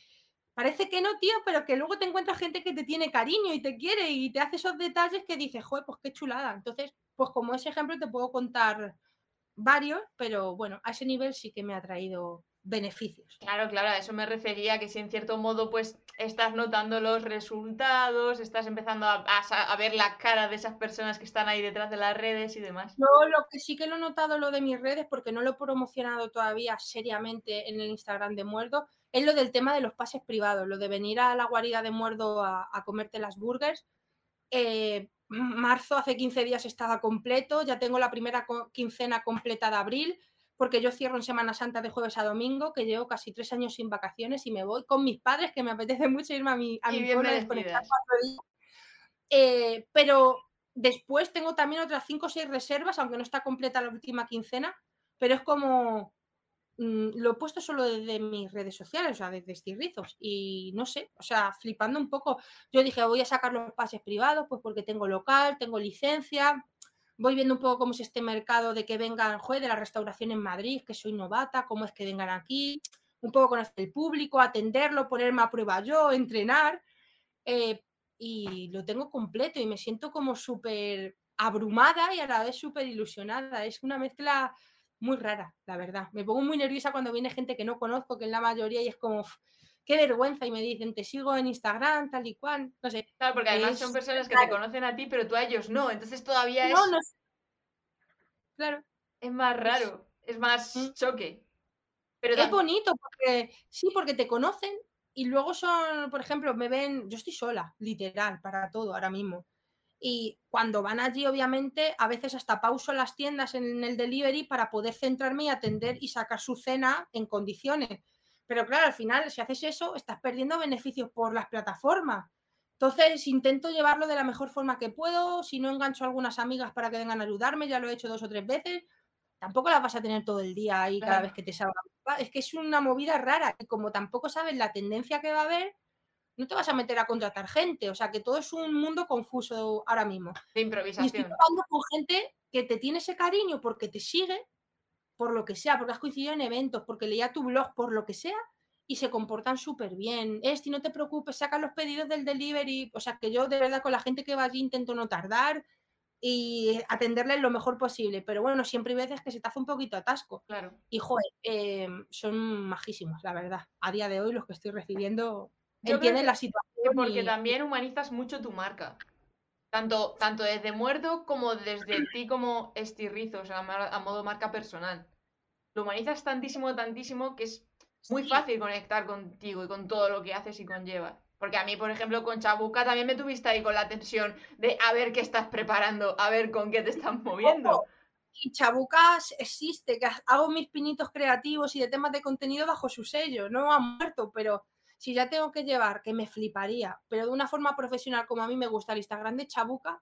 parece que no, tío, pero que luego te encuentras gente que te tiene cariño y te quiere y te hace esos detalles que dices, joder, pues qué chulada. Entonces, pues como ese ejemplo te puedo contar varios, pero bueno, a ese nivel sí que me ha traído beneficios. Claro, claro, a eso me refería, que si en cierto modo pues estás notando los resultados, estás empezando a, a, ver la cara de esas personas que están ahí detrás de las redes y demás. No, lo que sí que lo he notado lo de mis redes, porque no lo he promocionado todavía seriamente en el Instagram de Muerdo, es lo del tema de los pases privados, lo de venir a la guarida de Muerdo a, a comerte las burgers. Eh, marzo hace 15 días estaba completo, ya tengo la primera quincena completa de abril, porque yo cierro en Semana Santa de jueves a domingo, que llevo casi tres años sin vacaciones y me voy con mis padres, que me apetece mucho irme a mi, a mi pueblo desconectar eh, pero después tengo también otras cinco o seis reservas, aunque no está completa la última quincena, pero es como Mm, lo he puesto solo desde mis redes sociales, o sea, desde estirrizos. Y no sé, o sea, flipando un poco. Yo dije, voy a sacar los pases privados, pues porque tengo local, tengo licencia. Voy viendo un poco cómo es este mercado de que vengan, joder, de la restauración en Madrid, que soy novata, cómo es que vengan aquí, un poco conocer el público, atenderlo, ponerme a prueba yo, entrenar. Eh, y lo tengo completo y me siento como súper abrumada y a la vez súper ilusionada. Es una mezcla muy rara, la verdad. Me pongo muy nerviosa cuando viene gente que no conozco, que es la mayoría, y es como, qué vergüenza. Y me dicen, te sigo en Instagram, tal y cual. No sé. Claro, porque además son personas que te conocen a ti, pero tú a ellos no. Entonces todavía es. Claro. Es más raro, es más mm. choque. Pero es bonito porque sí, porque te conocen y luego son, por ejemplo, me ven, yo estoy sola, literal, para todo ahora mismo. Y cuando van allí, obviamente, a veces hasta pauso las tiendas en el delivery para poder centrarme y atender y sacar su cena en condiciones. Pero claro, al final, si haces eso, estás perdiendo beneficios por las plataformas. Entonces, intento llevarlo de la mejor forma que puedo. Si no engancho a algunas amigas para que vengan a ayudarme, ya lo he hecho dos o tres veces. Tampoco las vas a tener todo el día ahí cada vez que te salga. Es que es una movida rara. Y como tampoco sabes la tendencia que va a haber, no te vas a meter a contratar gente. O sea, que todo es un mundo confuso ahora mismo. De improvisación. Y estoy hablando con gente que te tiene ese cariño porque te sigue, por lo que sea, porque has coincidido en eventos, porque leía tu blog, por lo que sea, y se comportan súper bien. Esti, no te preocupes, sacan los pedidos del delivery. O sea, que yo de verdad con la gente que va allí intento no tardar y atenderles lo mejor posible. Pero bueno, siempre hay veces que se te hace un poquito atasco. Claro. Y joder, em, son majísimos, la verdad. A día de hoy los que estoy recibiendo entienden la situación. Porque también humanizas mucho tu marca. Tanto, tanto desde Muerto como desde ti como estirrizo, o sea, a modo marca personal. Lo humanizas tantísimo, tantísimo que es muy fácil conectar contigo y con todo lo que haces y conllevas. Porque a mí, por ejemplo, con Chabuca también me tuviste ahí con la tensión de a ver qué estás preparando, a ver con qué te estás moviendo. Y Chabuca existe, que hago mis pinitos creativos y de temas de contenido bajo su sello, no ha muerto, pero si ya tengo que llevar, que me fliparía, pero de una forma profesional como a mí me gusta el Instagram de Chabuca,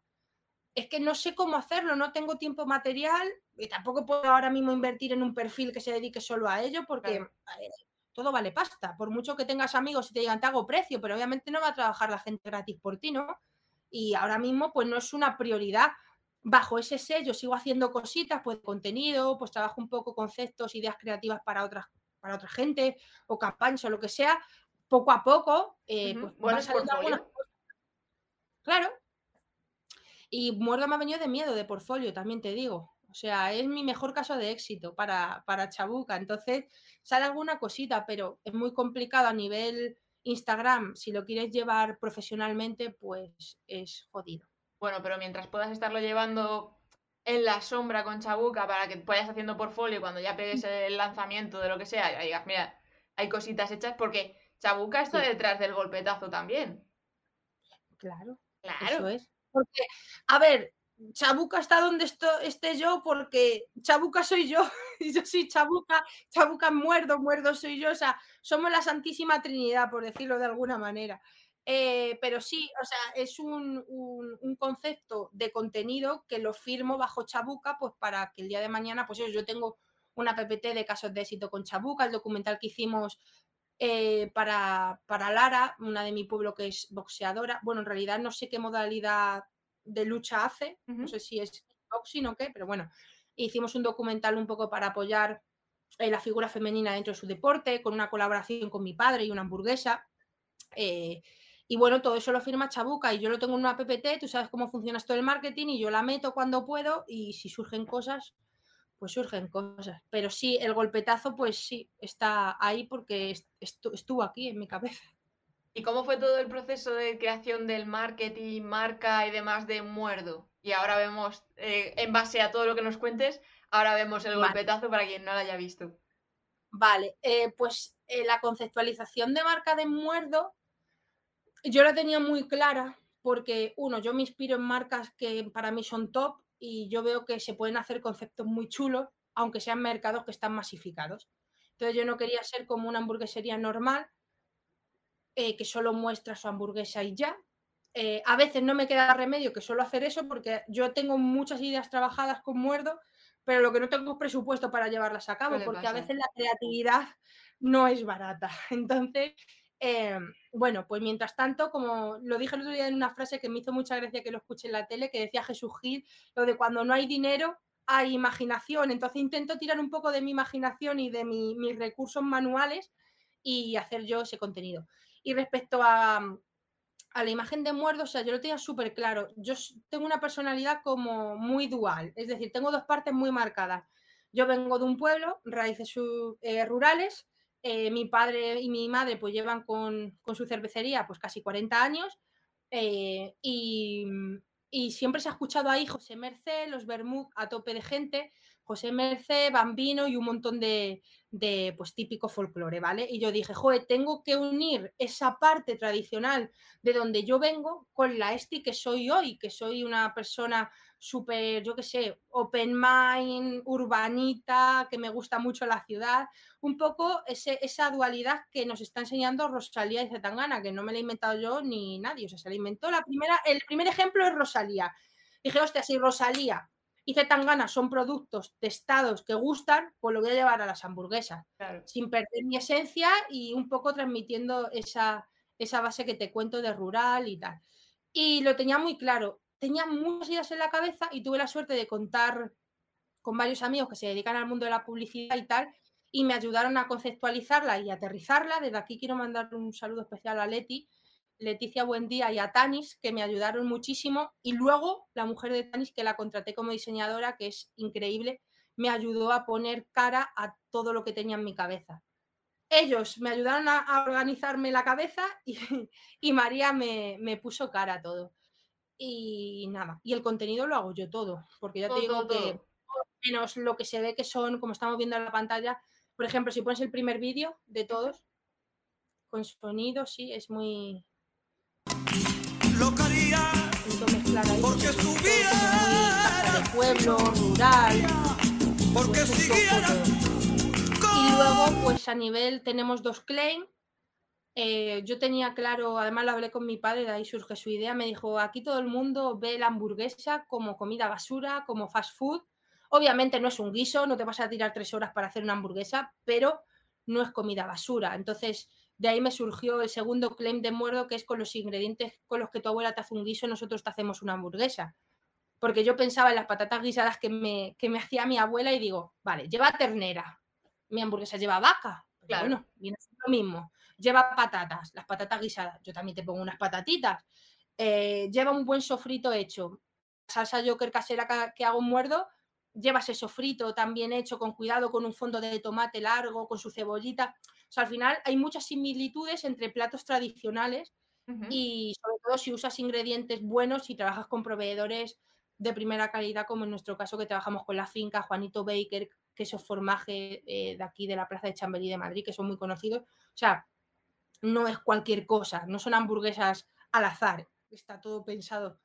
es que no sé cómo hacerlo, no tengo tiempo material y tampoco puedo ahora mismo invertir en un perfil que se dedique solo a ello porque todo vale pasta. Por mucho que tengas amigos y te digan te hago precio, pero obviamente no va a trabajar la gente gratis por ti, ¿no? Y ahora mismo pues no es una prioridad. Bajo ese sello sigo haciendo cositas, pues contenido, pues trabajo un poco conceptos, ideas creativas para otras para otra gente o campañas o lo que sea, poco a poco, eh, pues Claro. Y Muerdo me ha venido de miedo de portfolio, también te digo. O sea, es mi mejor caso de éxito para, para Chabuca. Entonces, sale alguna cosita, pero es muy complicado a nivel Instagram. Si lo quieres llevar profesionalmente, pues es jodido. Bueno, pero mientras puedas estarlo llevando en la sombra con Chabuca para que vayas haciendo portfolio cuando ya pegues el lanzamiento de lo que sea y digas, mira, hay cositas hechas porque Chabuca está detrás del golpetazo también. Claro. Claro. Eso es. Porque, a ver, Chabuca está donde esté yo porque Chabuca soy yo y yo soy Chabuca, Chabuca muerdo, muerdo soy yo, o sea, somos la Santísima Trinidad, por decirlo de alguna manera. Eh, pero sí, o sea, es un, concepto de contenido que lo firmo bajo Chabuca, pues para que el día de mañana, pues yo, tengo una PPT de casos de éxito con Chabuca, el documental que hicimos eh, para, para Lara, una de mi pueblo que es boxeadora. Bueno, en realidad no sé qué modalidad de lucha hace, no sé si es boxing o qué, pero bueno, hicimos un documental un poco para apoyar eh, la figura femenina dentro de su deporte, con una colaboración con mi padre y una hamburguesa. Eh, y bueno, todo eso lo firma Chabuca y yo lo tengo en una PPT, tú sabes cómo funciona esto del marketing y yo la meto cuando puedo y si surgen cosas, pues surgen cosas. Pero sí, el golpetazo, pues sí, está ahí porque estuvo aquí en mi cabeza. ¿Y cómo fue todo el proceso de creación del marketing, marca y demás de Muerdo? Y ahora vemos, eh, en base a todo lo que nos cuentes, ahora vemos el golpetazo para quien no lo haya visto. Vale, eh, pues eh, la conceptualización de marca de Muerdo, yo la tenía muy clara porque, uno, yo me inspiro en marcas que para mí son top y yo veo que se pueden hacer conceptos muy chulos, aunque sean mercados que están masificados. Entonces yo no quería ser como una hamburguesería normal, eh, que solo muestra su hamburguesa y ya. Eh, a veces no me queda remedio que solo hacer eso porque yo tengo muchas ideas trabajadas con Muerdo, pero lo que no tengo es presupuesto para llevarlas a cabo, porque a veces la creatividad no es barata. Entonces, eh, bueno, pues mientras tanto, como lo dije el otro día en una frase que me hizo mucha gracia que lo escuché en la tele, que decía Jesús Gil, lo de cuando no hay dinero, hay imaginación. Entonces intento tirar un poco de mi imaginación y de mis recursos manuales y hacer yo ese contenido. Y respecto a, a la imagen de muerto, o sea, yo lo tenía súper claro. Yo tengo una personalidad como muy dual, es decir, tengo dos partes muy marcadas. Yo vengo de un pueblo, raíces eh, rurales, eh, mi padre y mi madre pues llevan con, su cervecería pues casi 40 años eh, y, y, siempre se ha escuchado ahí José Merced, los Bermud a tope de gente, José Merced, Bambino y un montón de, de pues típico folclore, ¿vale? Y yo dije, joder, tengo que unir esa parte tradicional de donde yo vengo con la esti que soy hoy, que soy una persona súper, yo qué sé, open mind, urbanita, que me gusta mucho la ciudad, un poco ese, esa dualidad que nos está enseñando Rosalía y Zetangana, que no me la he inventado yo ni nadie, o sea, se la inventó la primera, el primer ejemplo es Rosalía. Dije, hostia, si Rosalía y Zetangana son productos testados que gustan, pues lo voy a llevar a las hamburguesas, sin perder mi esencia y un poco transmitiendo esa, esa base que te cuento de rural y tal. Y lo tenía muy claro. Tenía muchas ideas en la cabeza y tuve la suerte de contar con varios amigos que se dedican al mundo de la publicidad y tal, y me ayudaron a conceptualizarla y aterrizarla. Desde aquí quiero mandar un saludo especial a Leti, Leticia Buendía y a Tanis, que me ayudaron muchísimo. Y luego la mujer de Tanis, que la contraté como diseñadora, que es increíble, me ayudó a poner cara a todo lo que tenía en mi cabeza. Ellos me ayudaron a, organizarme la cabeza y, María me, puso cara a todo. Y nada, y el contenido lo hago yo todo, porque ya te digo que menos lo que se ve que son, como estamos viendo en la pantalla, por ejemplo, si pones el primer vídeo de todos, con sonido, sí, es muy, porque de pueblo, rural. Porque pues Y luego, pues a nivel tenemos dos claims. Eh, yo tenía claro, además lo hablé con mi padre, de ahí surge su idea, me dijo, aquí todo el mundo ve la hamburguesa como comida basura, como fast food. Obviamente no es un guiso, no te vas a tirar tres horas para hacer una hamburguesa, pero no es comida basura. Entonces, de ahí me surgió el segundo claim de muerdo, que es con los ingredientes con los que tu abuela te hace un guiso, nosotros te hacemos una hamburguesa. Porque yo pensaba en las patatas guisadas que me, me hacía mi abuela y digo, vale, lleva ternera, mi hamburguesa lleva vaca. Claro. Bueno, viene a lo mismo. Lleva patatas, las patatas guisadas, yo también te pongo unas patatitas. Eh, lleva un buen sofrito hecho. Salsa Joker casera que, que hago un muerdo, lleva ese sofrito también hecho con cuidado, con un fondo de tomate largo, con su cebollita sea, al final hay muchas similitudes entre platos tradicionales y sobre todo si usas ingredientes buenos y trabajas con proveedores de primera calidad, como en nuestro caso que trabajamos con la finca Juanito Baker, queso formaje eh, de aquí de la Plaza de Chamberí de Madrid, que son muy conocidos. O sea, no es cualquier cosa, no son hamburguesas al azar, está todo pensado.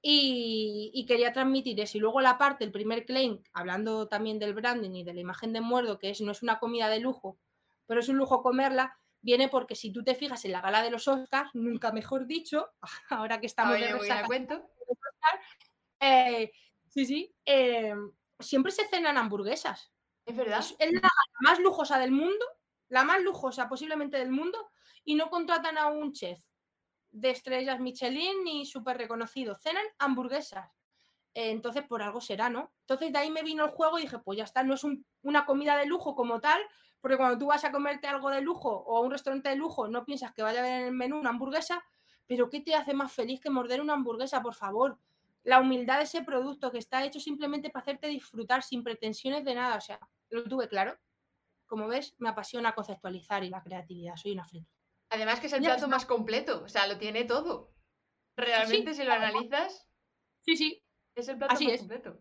Y, y, quería transmitir eso. Y luego la parte, el primer claim, hablando también del branding y de la imagen de muerdo, que es no es una comida de lujo, pero es un lujo comerla, viene porque si tú te fijas en la gala de los Oscars, nunca mejor dicho, ahora que estamos de cuento. Eh, sí, sí, eh, siempre se cenan hamburguesas. Es verdad. Es, la más lujosa del mundo, la más lujosa posiblemente del mundo, y no contratan a un chef de estrellas Michelin ni súper reconocido. Cenan hamburguesas. Eh, entonces, por algo será, ¿no? Entonces, de ahí me vino el juego y dije, pues ya está, no es una comida de lujo como tal, porque cuando tú vas a comerte algo de lujo o a un restaurante de lujo, no piensas que vaya a haber en el menú una hamburguesa, pero ¿qué te hace más feliz que morder una hamburguesa, por favor? La humildad de ese producto que está hecho simplemente para hacerte disfrutar sin pretensiones de nada. O sea, lo tuve claro. Como ves, me apasiona conceptualizar y la creatividad. Soy una frita. Además que es el plato más completo, o sea, lo tiene todo. Realmente, si lo analizas. Sí, sí. Es el plato más completo.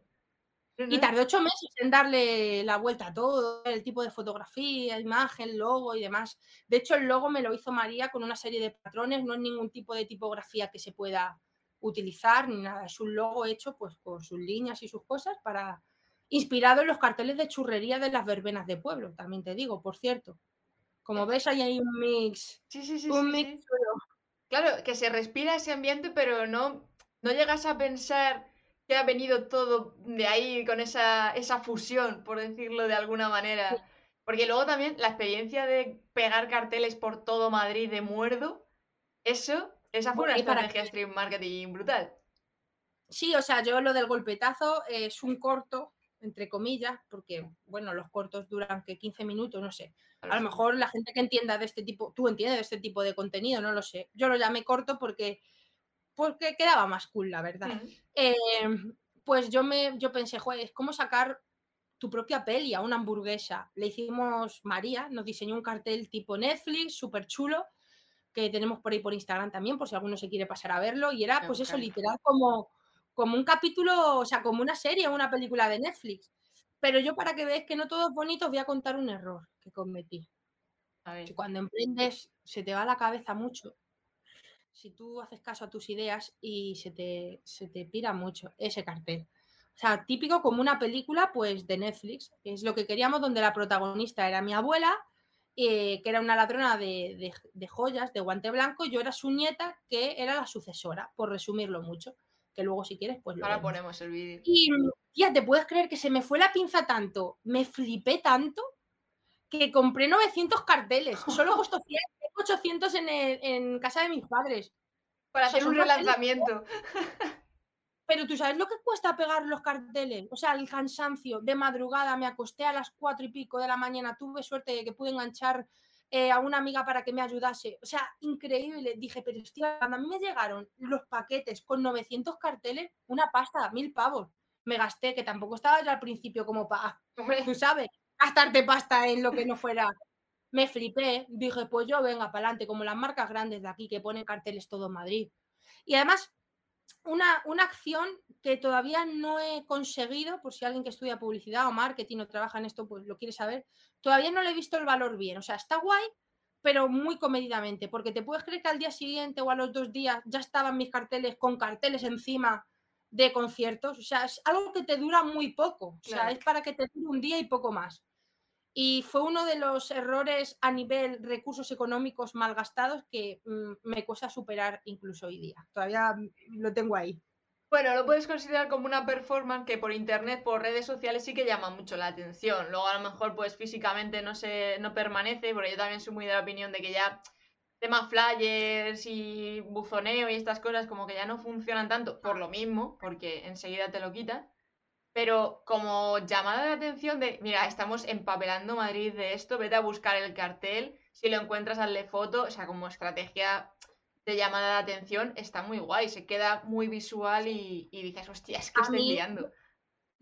Y tardé ocho meses en darle la vuelta a todo, el tipo de fotografía, imagen, logo y demás. De hecho, el logo me lo hizo María con una serie de patrones, no es ningún tipo de tipografía que se pueda utilizar ni nada. Es un logo hecho pues con sus líneas y sus cosas para inspirado en los carteles de churrería de las verbenas de pueblo, también te digo, por cierto. Como ves, ahí hay un mix. Sí, sí, sí. Un mix. Claro, que se respira ese ambiente, pero no, no llegas a pensar ha venido todo de ahí con esa, esa fusión, por decirlo de alguna manera. Porque luego también la experiencia de pegar carteles por todo Madrid de muerdo, eso, esa fue una Bueno, ¿y para estrategia stream marketing brutal. Sí, o sea, yo lo del golpetazo es un corto, entre comillas, porque, bueno, los cortos duran que 15 minutos, no sé. A lo mejor la gente que entienda de este tipo, tú entiendes de este tipo de contenido, no lo sé. Yo lo llamé corto porque, porque quedaba más cool, la verdad. Eh, pues yo me yo pensé, joder, es como sacar tu propia peli a una hamburguesa. Le hicimos María, nos diseñó un cartel tipo Netflix, súper chulo, que tenemos por ahí por Instagram también, por si alguno se quiere pasar a verlo. Y era, Me pues eso, literal, como, como un capítulo, o sea, como una serie, una película de Netflix. Pero yo, para que veáis que no todo es bonito, os voy a contar un error que cometí. A ver. Cuando emprendes se te va la cabeza mucho. Si tú haces caso a tus ideas y se te, se te pira mucho ese cartel. O sea, típico como una película pues de Netflix, que es lo que queríamos, donde la protagonista era mi abuela, eh, que era una ladrona de, de- de joyas, de guante blanco, y yo era su nieta, que era la sucesora, por resumirlo mucho. Que luego si quieres, pues lo Ahora vemos. ponemos el vídeo. Y tía, ¿te puedes creer que se me fue la pinza tanto? Me flipé tanto que compré 900 carteles. Solo costó 100, tengo 800 en, el- en casa de mis padres. Para o sea, hacer un relanzamiento. Pero tú sabes lo que cuesta pegar los carteles. O sea, el cansancio de madrugada, me acosté a las cuatro y pico de la mañana, tuve suerte de que pude enganchar eh, a una amiga para que me ayudase. O sea, increíble. Dije, pero hostia, cuando a mí me llegaron los paquetes con 900 carteles, una pasta, mil pavos. Me gasté, que tampoco estaba yo al principio como para tú sabes, gastarte pasta en lo que no fuera. Me flipé, dije, pues yo venga para adelante, como las marcas grandes de aquí que ponen carteles todo en Madrid. Y además, una, una acción que todavía no he conseguido, por si alguien que estudia publicidad o marketing o trabaja en esto, pues lo quiere saber, todavía no le he visto el valor bien. O sea, está guay, pero muy comedidamente, porque te puedes creer que al día siguiente o a los dos días ya estaban mis carteles con carteles encima de conciertos. O sea, es algo que te dura muy poco. O sea, Claro. es para que te dure un día y poco más. Y fue uno de los errores a nivel recursos económicos malgastados que mm, me cuesta superar incluso hoy día. Todavía lo tengo ahí. Bueno, lo puedes considerar como una performance que por internet, por redes sociales sí que llama mucho la atención. Luego a lo mejor pues físicamente no se no permanece, porque yo también soy muy de la opinión de que ya tema flyers y buzoneo y estas cosas como que ya no funcionan tanto por lo mismo, porque enseguida te lo quitan. Pero como llamada de atención de, mira, estamos empapelando Madrid de esto, vete a buscar el cartel, si lo encuentras hazle foto, o sea, como estrategia de llamada de atención está muy guay, se queda muy visual y, y dices, hostia, es que A estoy mí- liando.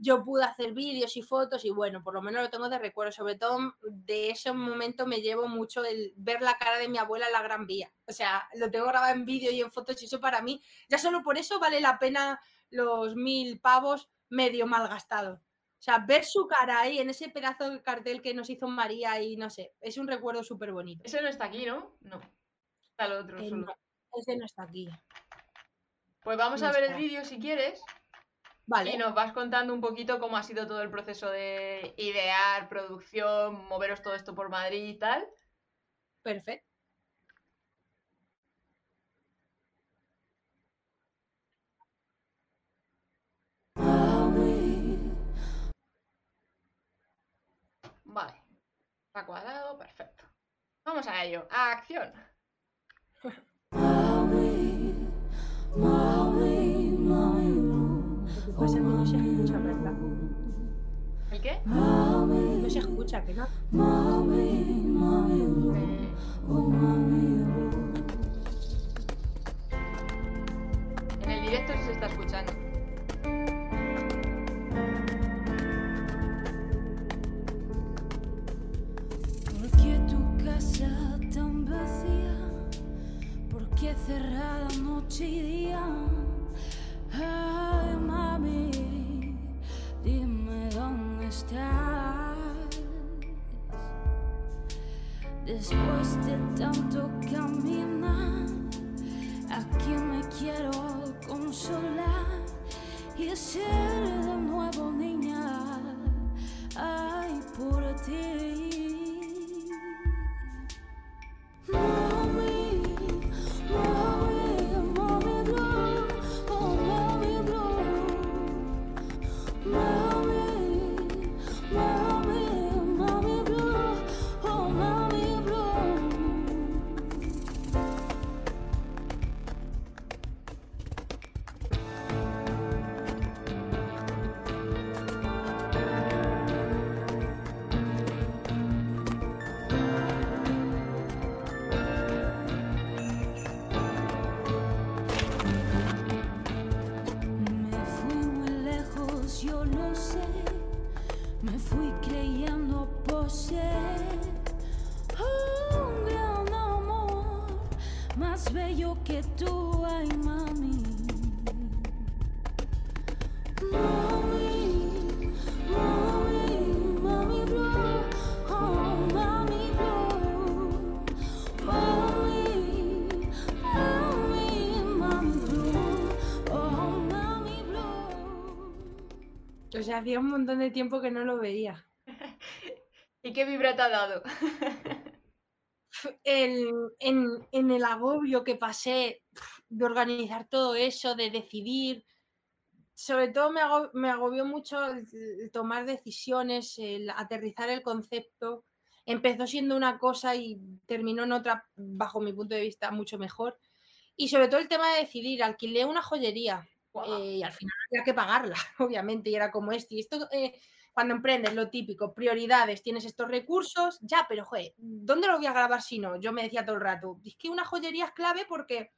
Yo pude hacer vídeos y fotos y bueno, por lo menos lo tengo de recuerdo. Sobre todo de ese momento me llevo mucho el ver la cara de mi abuela en la Gran Vía. O sea, lo tengo grabado en vídeo y en fotos y eso para mí, ya solo por eso vale la pena los mil pavos medio malgastados. O sea, ver su cara ahí en ese pedazo de cartel que nos hizo María y no sé, es un recuerdo súper bonito. Ese no está aquí, ¿no? No. Está el otro Eh, solo. ese no está aquí. Pues vamos no a ver el vídeo si quieres Vale. y nos vas contando un poquito cómo ha sido todo el proceso de idear, producción, moveros todo esto por Madrid y tal. Perfecto. Vale. Está cuadrado, perfecto. Vamos a ello. Acción. Lo que pasa es que no se escucha, ¿verdad? ¿El qué? No se escucha, que no. Eh, En el directo sí se está escuchando. ¿Por qué cerrada noche y día? Ay, mami, dime dónde estás. Después de tanto caminar, aquí me quiero consolar y ser de nuevo niña. Ay, por ti. Sea, hacía un montón de tiempo que no lo veía. ¿Y qué vibra te ha dado? El, en, en el agobio que pasé de organizar todo eso, de decidir, sobre todo me, ago- me agobió mucho el, el tomar decisiones, el aterrizar el concepto. Empezó siendo una cosa y terminó en otra, bajo mi punto de vista, mucho mejor. Y sobre todo el tema de decidir, alquilé una joyería Eh, y al final había que pagarla, obviamente, y era como este. Y esto, eh, cuando emprendes, lo típico, prioridades, tienes estos recursos, ya, pero joder, ¿dónde lo voy a grabar si no? Yo me decía todo el rato, es que una joyería es clave porque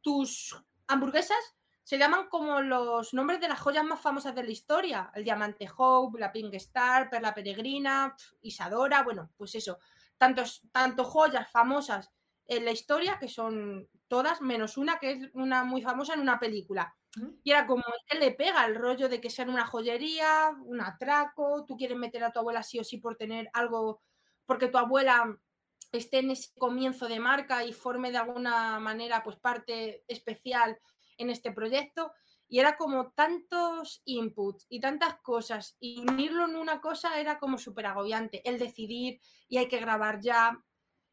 tus hamburguesas se llaman como los nombres de las joyas más famosas de la historia, el diamante Hope, la Pink Star, Perla Peregrina, Isadora, bueno, pues eso, tantos, tanto joyas famosas en la historia que son todas menos una que es una muy famosa en una película. Y era como él le pega el rollo de que sea en una joyería, un atraco, tú quieres meter a tu abuela sí o sí por tener algo, porque tu abuela esté en ese comienzo de marca y forme de alguna manera pues parte especial en este proyecto. Y era como tantos inputs y tantas cosas, y unirlo en una cosa era como súper agobiante. El decidir y hay que grabar ya,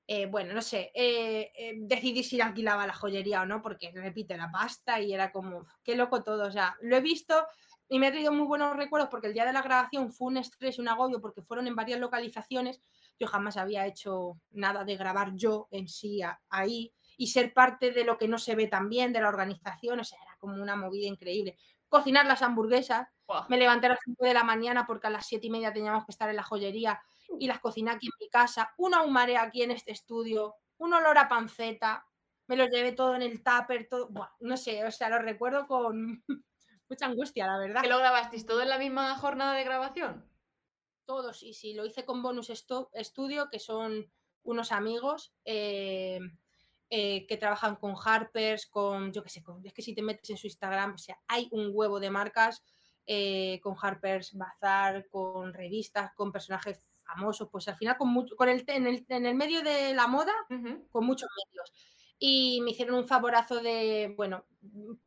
eh, bueno, no sé, eh, eh, decidí si alquilaba la joyería o no, porque repite la pasta y era como, qué loco todo. O sea, lo he visto y me ha traído muy buenos recuerdos porque el día de la grabación fue un estrés, un agobio, porque fueron en varias localizaciones. Yo jamás había hecho nada de grabar yo en sí a- ahí y ser parte de lo que no se ve tan bien, de la organización. O sea, era como una movida increíble. Cocinar las hamburguesas, me levanté a las 5 de la mañana porque a las 7 y media teníamos que estar en la joyería y las cociné aquí en mi casa. Una humaré aquí en este estudio, un olor a panceta, me lo llevé todo en el tupper, todo. Buah, no sé, o sea, lo recuerdo con mucha angustia, la verdad. ¿Que lo grabasteis todo en la misma jornada de grabación? Todo, sí, sí, lo hice con Bonus Studio, que son unos amigos eh, eh, que trabajan con Harpers, con, yo qué sé, con, es que si te metes en su Instagram, o sea, hay un huevo de marcas eh, con Harpers Bazaar, con revistas, con personajes famosos, pues al final con, mucho, con el, en, el, en el medio de la moda con muchos medios. Y me hicieron un favorazo de, bueno,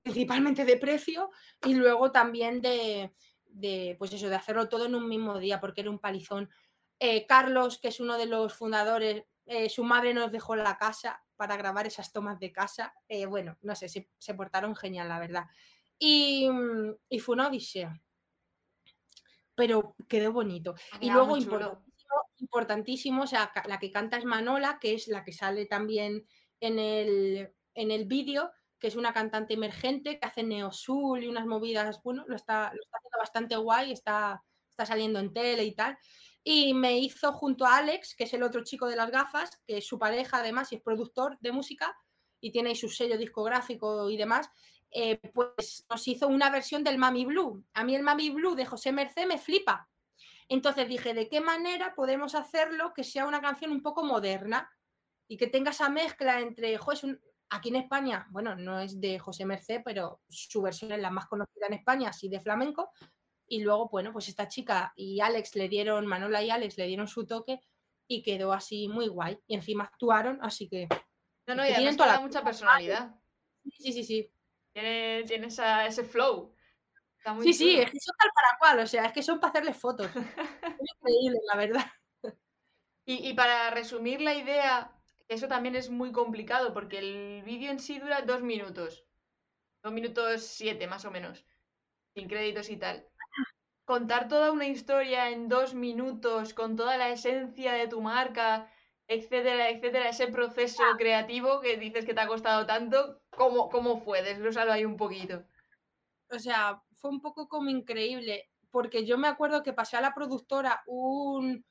principalmente de precio y luego también de, de, pues eso, de hacerlo todo en un mismo día, porque era un palizón. Eh, Carlos, que es uno de los fundadores, eh, su madre nos dejó la casa para grabar esas tomas de casa. Eh, bueno, no sé, se, se portaron genial, la verdad. Y, y fue una odisea. Pero quedó bonito. Ha Y luego, chulo. Importantísimo, o sea, la que canta es Manola, que es la que sale también en el, en el vídeo, que es una cantante emergente que hace neosul y unas movidas, bueno, lo está, lo está haciendo bastante guay, está, está saliendo en tele y tal. Y me hizo junto a Alex, que es el otro chico de las gafas, que es su pareja además y es productor de música y tiene ahí su sello discográfico y demás, eh, pues nos hizo una versión del Mami Blue. A mí el Mami Blue de José Mercé me flipa. Entonces dije, ¿de qué manera podemos hacerlo que sea una canción un poco moderna y que tenga esa mezcla entre, jo, es un- aquí en España, bueno, no es de José Mercé, pero su versión es la más conocida en España, así de flamenco. Y luego, bueno, pues esta chica y Alex le dieron, Manola y Alex le dieron su toque y quedó así muy guay. Y encima actuaron, así que No, no, Es y que además tienen que toda da la mucha personalidad. sí, sí, sí. Tiene, tiene esa- ese flow. Está muy Sí, sí, es que son tal para cual, o sea, es que son para hacerles fotos. Es increíble, la verdad. Y, y para resumir la idea, que eso también es muy complicado porque el vídeo en sí dura dos minutos. Dos minutos siete, más o menos. Sin créditos y tal. Contar toda una historia en dos minutos con toda la esencia de tu marca, etcétera, etcétera, ese proceso creativo que dices que te ha costado tanto, ¿cómo, cómo fue? Desglósalo ahí un poquito. O sea, fue un poco como increíble, porque yo me acuerdo que pasé a la productora un,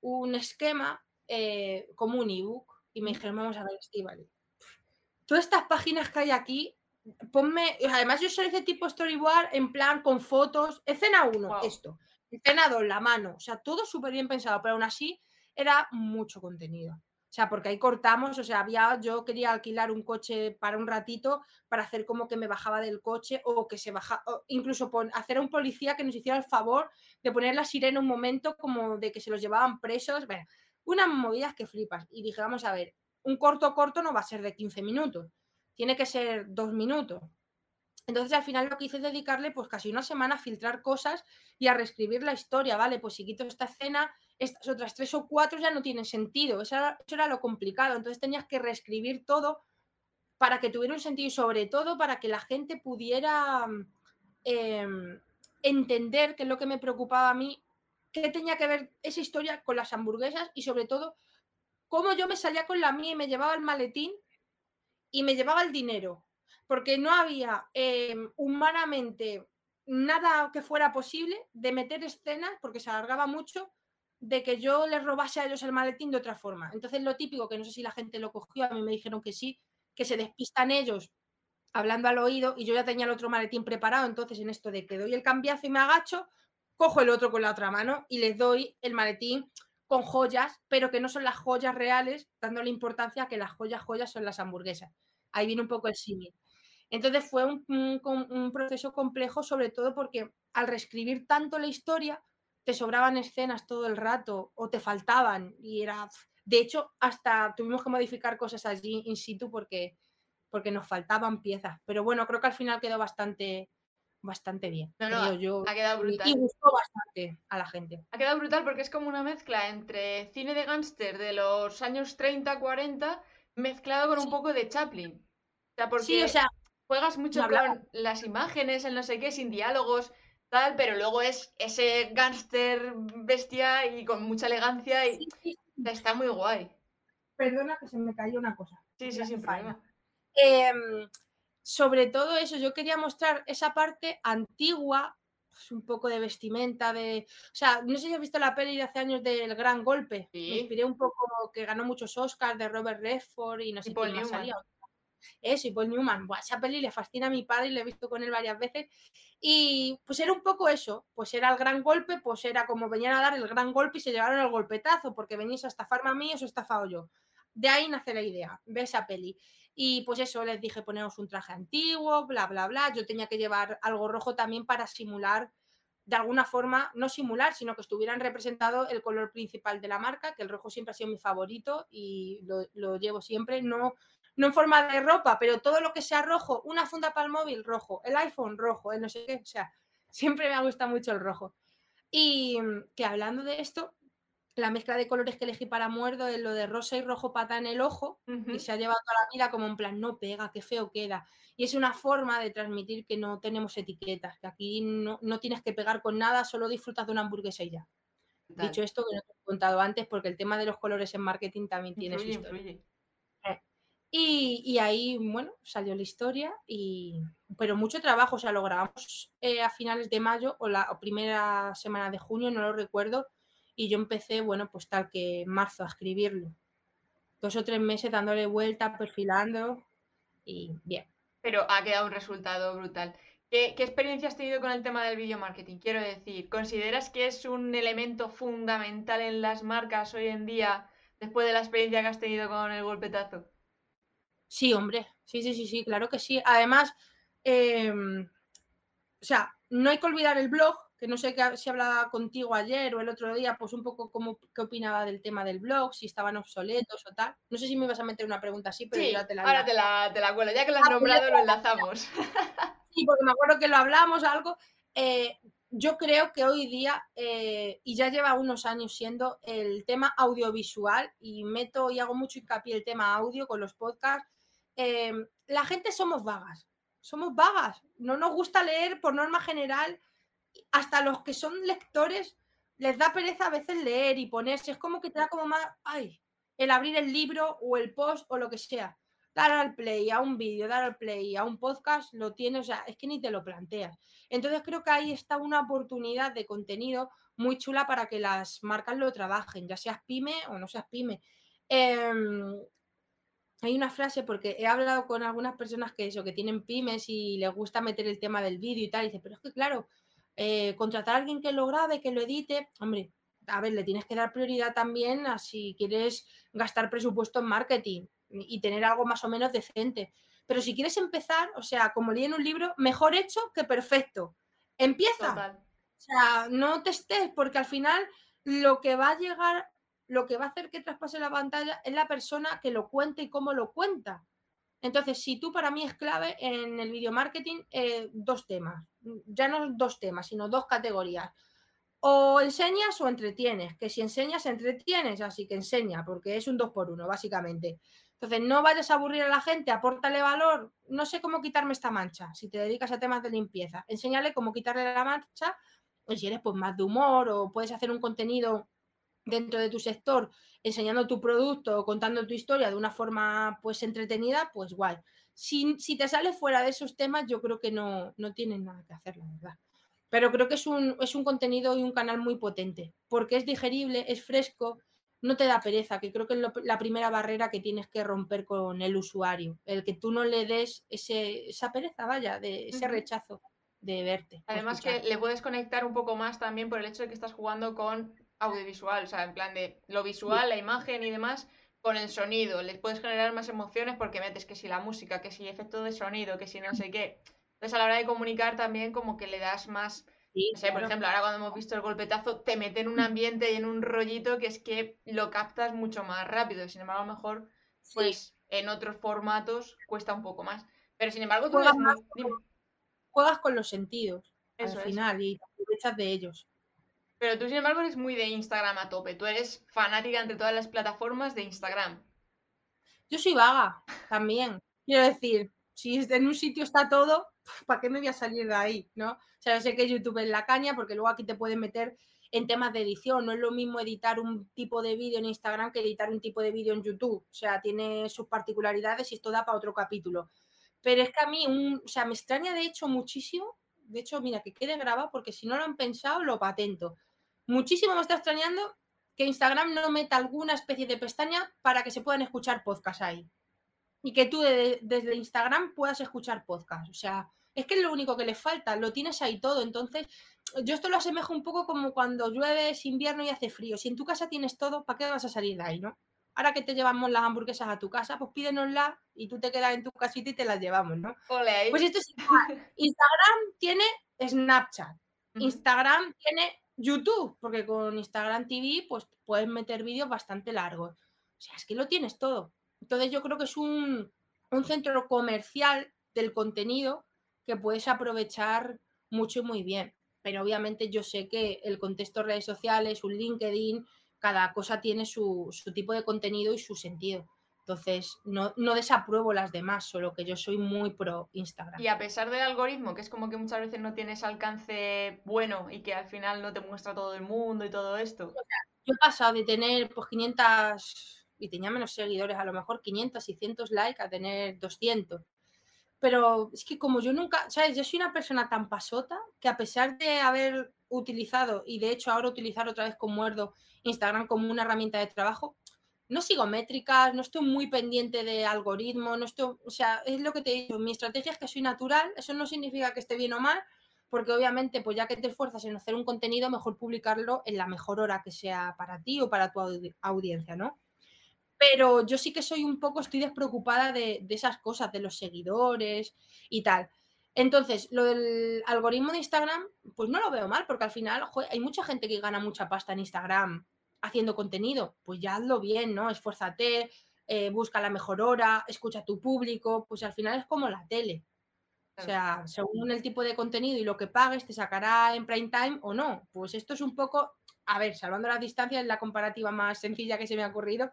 un esquema eh, como un ebook y me dijeron, vamos a ver, Estíbaliz, todas estas páginas que hay aquí, ponme, además yo soy ese tipo storyboard en plan con fotos, escena 1, Guau. esto, escena 2, la mano, o sea, todo súper bien pensado, pero aún así era mucho contenido. Sea, porque ahí cortamos, o sea, había, yo quería alquilar un coche para un ratito para hacer como que me bajaba del coche o que se baja, incluso hacer a un policía que nos hiciera el favor de poner la sirena un momento como de que se los llevaban presos. Unas movidas que flipas. Y dije, vamos a ver, un corto corto no va a ser de 15 minutos, tiene que ser dos minutos. Entonces al final lo que hice es dedicarle pues casi una semana a filtrar cosas y a reescribir la historia, ¿vale? Pues si quito esta escena, estas otras tres o cuatro ya no tienen sentido, eso era, lo complicado, entonces tenías que reescribir todo para que tuviera un sentido y sobre todo para que la gente pudiera em, entender qué es lo que me preocupaba a mí, qué tenía que ver esa historia con las hamburguesas y sobre todo cómo yo me salía con la mía y me llevaba el maletín y me llevaba el dinero. Porque no había em, humanamente nada que fuera posible de meter escenas, porque se alargaba mucho, de que yo les robase a ellos el maletín de otra forma. Entonces lo típico, que no sé si la gente lo cogió, a mí me dijeron que sí, que se despistan ellos hablando al oído y yo ya tenía el otro maletín preparado, entonces en esto de que doy el cambiazo y me agacho, cojo el otro con la otra mano y les doy el maletín con joyas, pero que no son las joyas reales, dándole importancia a que las joyas joyas son las hamburguesas. Ahí viene un poco el símil. Entonces fue un, proceso complejo, sobre todo porque al reescribir tanto la historia, te sobraban escenas todo el rato o te faltaban y era... De hecho, hasta tuvimos que modificar cosas allí in situ porque, porque nos faltaban piezas. Pero bueno, creo que al final quedó bastante, bastante bien. yo. Ha quedado brutal. Y gustó bastante a la gente. Ha quedado brutal porque es como una mezcla entre cine de gángster de los años 30, 40, mezclado con un poco de Chaplin. O sea, porque... Sí, o sea, juegas mucho con las imágenes, el no sé qué, sin diálogos, tal, pero luego es ese gángster bestia y con mucha elegancia y está muy guay. Perdona que se me cayó una cosa. Sí, sí, sin problema. Em, sobre todo eso, yo quería mostrar esa parte antigua, pues un poco de vestimenta, de... O sea, no sé si has visto la peli de hace años del Gran Golpe. Me inspiré un poco, que ganó muchos Oscars, de Robert Redford y no sé qué más salía eso, y Paul Newman, esa peli le fascina a mi padre y le he visto con él varias veces. Y pues era un poco eso, pues era el gran golpe, pues era como venían a dar el gran golpe y se llevaron el golpetazo, porque venís a estafarme a mí y os he estafado yo. De ahí nace la idea, ve esa peli. Y pues eso, les dije, ponemos un traje antiguo, bla, bla, bla. Yo tenía que llevar algo rojo también para simular, de alguna forma, no simular, sino que estuvieran representado el color principal de la marca, que el rojo siempre ha sido mi favorito y lo, lo llevo siempre. No, no en forma de ropa, pero todo lo que sea rojo, una funda para el móvil rojo, el iPhone rojo, el no sé qué, o sea, siempre me gusta mucho el rojo. Y que hablando de esto, la mezcla de colores que elegí para muerdo es lo de rosa y rojo pata en el ojo, que se ha llevado toda la vida como en plan, no pega, qué feo queda. Y es una forma de transmitir que no tenemos etiquetas, que aquí no, tienes que pegar con nada, solo disfrutas de una hamburguesa y ya. Dicho esto, que no te he contado antes, porque el tema de los colores en marketing también tiene su historia. Y, ahí, bueno, salió la historia, y, pero mucho trabajo, o sea, lo grabamos eh, a finales de mayo o la primera semana de junio, no lo recuerdo, y yo empecé, bueno, pues tal que marzo a escribirlo. Dos o tres meses dándole vuelta, perfilando, y bien. Pero ha quedado un resultado brutal. ¿Qué, ¿Qué, experiencia has tenido con el tema del video marketing? Quiero decir, ¿consideras que es un elemento fundamental en las marcas hoy en día después de la experiencia que has tenido con el golpetazo? Sí, hombre, sí, sí, sí, sí, claro que sí. Además, em, o sea, no hay que olvidar el blog, que no sé si hablaba contigo ayer o el otro día, pues un poco cómo, qué opinaba del tema del blog, si estaban obsoletos o tal. No sé si me ibas a meter una pregunta así, pero ya te la Ahora te la, te la cuelo, ya que lo has ah, pues nombrado, lo enlazamos. Sí, porque me acuerdo que lo hablamos algo. Eh, yo creo que hoy día, eh, y ya lleva unos años siendo el tema audiovisual, y meto y hago mucho hincapié el tema audio con los podcasts, Em, la gente somos vagas, somos vagas, no nos gusta leer por norma general, hasta los que son lectores les da pereza a veces leer y ponerse, es como que te da como más, ay, el abrir el libro o el post o lo que sea, dar al play a un vídeo, dar al play a un podcast, lo tienes, o sea, es que ni te lo planteas. Entonces creo que ahí está una oportunidad de contenido muy chula para que las marcas lo trabajen, ya seas pyme o no seas pyme. Em, hay una frase porque he hablado con algunas personas que eso, que tienen pymes y les gusta meter el tema del vídeo y tal, y dice, pero es que claro, eh, contratar a alguien que lo grabe, que lo edite, hombre, a ver, le tienes que dar prioridad también a si quieres gastar presupuesto en marketing y tener algo más o menos decente. Pero si quieres empezar, o sea, como leí en un libro, mejor hecho que perfecto. Empieza. Total. O sea, no te estés, porque al final lo que va a llegar, lo que va a hacer que traspase la pantalla es la persona que lo cuente y cómo lo cuenta. Entonces, si tú para mí es clave en el video marketing, eh, dos temas. Ya no dos temas, sino dos categorías. O enseñas o entretienes. Que si enseñas, entretienes, así que enseña, porque es un dos por uno, básicamente. Entonces, no vayas a aburrir a la gente, apórtale valor. No sé cómo quitarme esta mancha. Si te dedicas a temas de limpieza, enséñale cómo quitarle la mancha. Y si eres pues más de humor o puedes hacer un contenido dentro de tu sector enseñando tu producto o contando tu historia de una forma pues entretenida, pues guay. Si, si te sales fuera de esos temas, yo creo que no, no tienen nada que hacer, la verdad. Pero creo que es un, es un contenido y un canal muy potente, porque es digerible, es fresco, no te da pereza, que creo que es lo- la primera barrera que tienes que romper con el usuario, el que tú no le des ese, esa pereza, vaya, de ese rechazo de verte. Además que le puedes conectar un poco más también por el hecho de que estás jugando con audiovisual, o sea, en plan de lo visual, la imagen y demás, con el sonido. Les puedes generar más emociones porque metes que si la música, que si efecto de sonido, que si no sé qué. Entonces a la hora de comunicar también como que le das más, Sí, no sé, por ejemplo, ahora cuando hemos visto el golpetazo, te mete en un ambiente y en un rollito que es que lo captas mucho más rápido. Sin embargo, a lo mejor, Sí. pues en otros formatos cuesta un poco más. Pero sin embargo, tú Juegas más juegas con los sentidos Eso al es. final y te aprovechas de ellos. Pero tú, sin embargo, eres muy de Instagram a tope. Tú eres fanática entre todas las plataformas de Instagram. Yo soy vaga también. Quiero decir, si en un sitio está todo, ¿para qué me voy a salir de ahí? ¿no? O sea, sé que YouTube es la caña porque luego aquí te pueden meter en temas de edición. No es lo mismo editar un tipo de vídeo en Instagram que editar un tipo de vídeo en YouTube. O sea, tiene sus particularidades y esto da para otro capítulo. Pero es que a mí, un, o sea, me extraña de hecho muchísimo. De hecho, mira, que quede grabado porque si no lo han pensado, lo patento. Muchísimo me está extrañando que Instagram no meta alguna especie de pestaña para que se puedan escuchar podcasts ahí. Y que tú de- desde Instagram puedas escuchar podcasts. O sea, es que es lo único que le falta, lo tienes ahí todo. Entonces, yo esto lo asemejo un poco como cuando llueve, es invierno y hace frío. Si en tu casa tienes todo, ¿para qué vas a salir de ahí, no? Ahora que te llevamos las hamburguesas a tu casa, pues pídenoslas y tú te quedas en tu casita y te las llevamos, ¿no? Pues esto es igual. Instagram tiene Snapchat. Instagram tiene YouTube, porque con Instagram TV pues puedes meter vídeos bastante largos. O sea, es que lo tienes todo. Entonces yo creo que es un, un centro comercial del contenido que puedes aprovechar mucho y muy bien. Pero obviamente yo sé que el contexto de redes sociales, un LinkedIn, cada cosa tiene su, su tipo de contenido y su sentido. Entonces, no, no desapruebo las demás, solo que yo soy muy pro Instagram. Y a pesar del algoritmo, que es como que muchas veces no tienes alcance bueno y que al final no te muestra todo el mundo y todo esto. Yo he pasado de tener pues 500, y tenía menos seguidores, a lo mejor 500, 600 likes, a tener 200. Pero es que como yo nunca, ¿sabes? Yo soy una persona tan pasota que a pesar de haber utilizado, y de hecho ahora utilizar otra vez con Muerdo Instagram como una herramienta de trabajo, no sigo métricas, no estoy muy pendiente de algoritmo, no estoy, o sea, es lo que te digo, mi estrategia es que soy natural, eso no significa que esté bien o mal, porque obviamente, pues ya que te esfuerzas en hacer un contenido, mejor publicarlo en la mejor hora que sea para ti o para tu audi- audiencia, ¿no? Pero yo sí que soy un poco, estoy despreocupada de, de esas cosas, de los seguidores y tal. Entonces, lo del algoritmo de Instagram, pues no lo veo mal, porque al final hay mucha gente que gana mucha pasta en Instagram haciendo contenido. Pues ya hazlo bien, ¿no? Esfuérzate, eh, busca la mejor hora, escucha a tu público, pues al final es como la tele. O sea, según el tipo de contenido y lo que pagues, te sacará en prime time o no. Pues esto es un poco, a ver, salvando las distancias, es la comparativa más sencilla que se me ha ocurrido,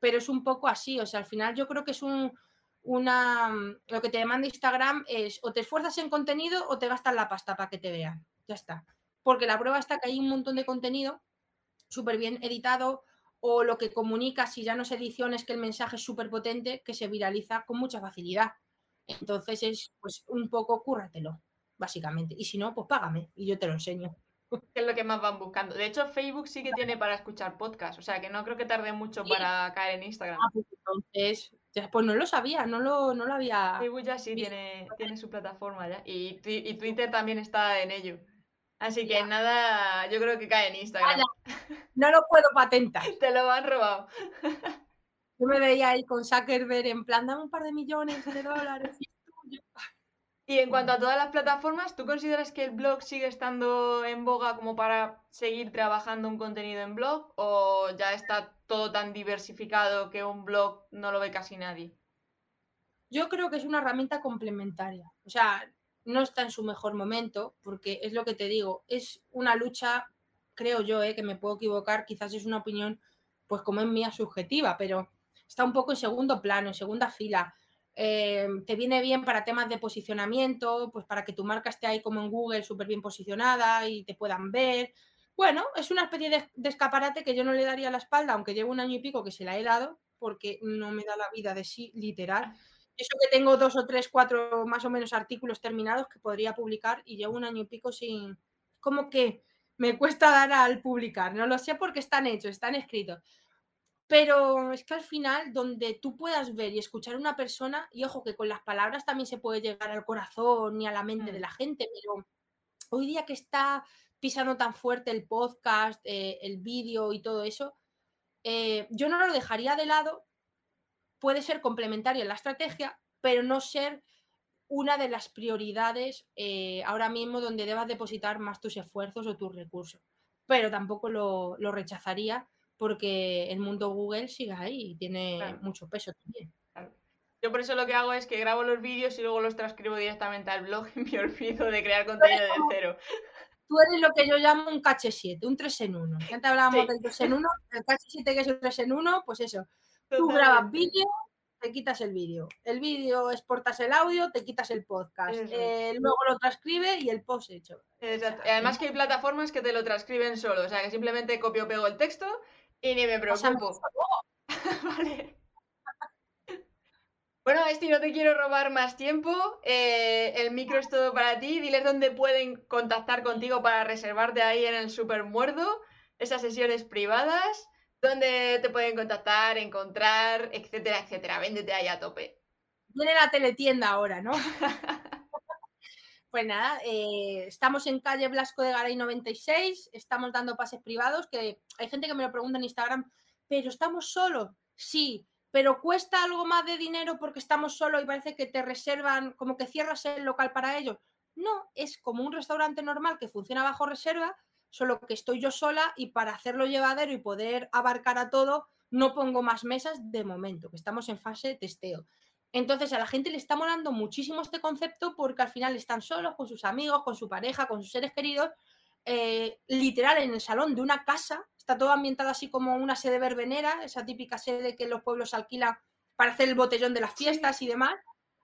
pero es un poco así. O sea, al final yo creo que es un, una. Lo que te demanda Instagram es o te esfuerzas en contenido o te gastas la pasta para que te vean. Ya está. Porque la prueba está que hay un montón de contenido súper bien editado o lo que comunica, si ya no es edición, es que el mensaje es súper potente, que se viraliza con mucha facilidad. Entonces es pues un poco cúrratelo, básicamente. Y si no, pues págame y yo te lo enseño. Que es lo que más van buscando. De hecho, Facebook sí que tiene para escuchar podcast. O sea, que no creo que tarde mucho Sí. para caer en Instagram. Ah, pues entonces, pues no lo sabía, no lo, no lo había. Facebook ya sí tiene, tiene su plataforma ya. Y Twitter también está en ello. Así que nada, yo creo que cae en Instagram. No lo puedo patentar. Te lo han robado. Yo me veía ahí con Zuckerberg en plan, dame un par de millones de dólares. Y en cuanto a todas las plataformas, ¿tú consideras que el blog sigue estando en boga como para seguir trabajando un contenido en blog? ¿O ya está todo tan diversificado que un blog no lo ve casi nadie? Yo creo que es una herramienta complementaria. O sea, no está en su mejor momento, porque es lo que te digo, es una lucha, creo yo, eh, que me puedo equivocar, quizás es una opinión, pues como es mía, subjetiva, pero está un poco en segundo plano, en segunda fila. Eh, te viene bien para temas de posicionamiento, pues para que tu marca esté ahí como en Google súper bien posicionada y te puedan ver. Bueno, es una especie de, de escaparate que yo no le daría la espalda, aunque llevo un año y pico que se la he dado, porque no me da la vida de sí, literal. Eso que tengo dos o tres, cuatro más o menos artículos terminados que podría publicar y llevo un año y pico sin... Como que me cuesta dar al publicar, no lo sé porque están hechos, están escritos. Pero es que al final, donde tú puedas ver y escuchar a una persona, y ojo que con las palabras también se puede llegar al corazón y a la mente de Mm. la gente, pero hoy día que está pisando tan fuerte el podcast, eh, el vídeo y todo eso, eh, yo no lo dejaría de lado. Puede ser complementario en la estrategia, pero no ser una de las prioridades eh, ahora mismo donde debas depositar más tus esfuerzos o tus recursos. Pero tampoco lo, lo rechazaría porque el mundo Google sigue ahí y tiene Claro. mucho peso también. Yo por eso lo que hago es que grabo los vídeos y luego los transcribo directamente al blog y me olvido de crear contenido de cero. Tú eres lo que yo llamo un cache 7, un 3 en 1. Ya te hablábamos Sí. del 3 en 1, el cache 7 que es un 3 en 1, pues eso. Tú grabas vídeo, te quitas el vídeo. El vídeo exportas el audio, te quitas el podcast. Eh, luego lo transcribe y el post hecho. Exacto. O Y sea, además que hay plataformas que te lo transcriben solo, o sea que simplemente copio o pego el texto y ni me preocupo. eso luego. Vale. Bueno, Esti, no te quiero robar más tiempo. eh, el micro es todo para ti. Diles dónde pueden contactar contigo para reservarte ahí en el Super Muerdo, esas sesiones privadas, dónde te pueden contactar, encontrar, etcétera, etcétera. Véndete ahí a tope. Viene la teletienda ahora, ¿no? Pues nada, eh, estamos en calle Blasco de Garay 96, estamos dando pases privados, que hay gente que me lo pregunta en Instagram, pero estamos solos, sí, pero cuesta algo más de dinero porque estamos solos y parece que te reservan, como que cierras el local para ellos. No, es como un restaurante normal que funciona bajo reserva, solo que estoy yo sola y para hacerlo llevadero y poder abarcar a todo, no pongo más mesas de momento, que estamos en fase de testeo. Entonces a la gente le está molando muchísimo este concepto porque al final están solos con sus amigos, con su pareja, con sus seres queridos, eh, literal en el salón de una casa, está todo ambientado así como una sede verbenera, esa típica sede que los pueblos alquilan para hacer el botellón de las fiestas y demás.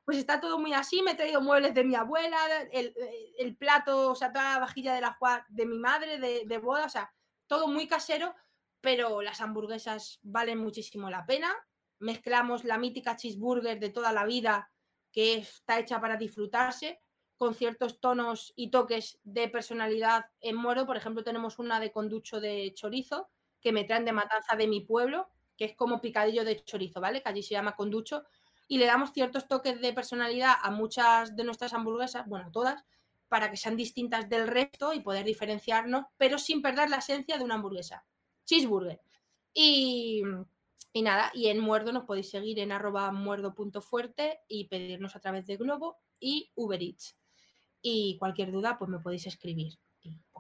Pues está todo muy así, me he traído muebles de mi abuela, el, plato, o sea, toda la vajilla de, la, de mi madre de, de boda, o sea, todo muy casero, pero las hamburguesas valen muchísimo la pena, mezclamos la mítica cheeseburger de toda la vida que está hecha para disfrutarse con ciertos tonos y toques de personalidad en moro. Por ejemplo, tenemos una de conducho de chorizo que me traen de matanza de mi pueblo, que es como picadillo de chorizo, ¿vale? Que allí se llama conducho. Y le damos ciertos toques de personalidad a muchas de nuestras hamburguesas, bueno, todas, para que sean distintas del resto y poder diferenciarnos, pero sin perder la esencia de una hamburguesa. Cheeseburger. Y, y nada, y en Muerdo nos podéis seguir en arroba muerdo.fuerte y pedirnos a través de Globo y Uber Eats. Y cualquier duda, pues me podéis escribir.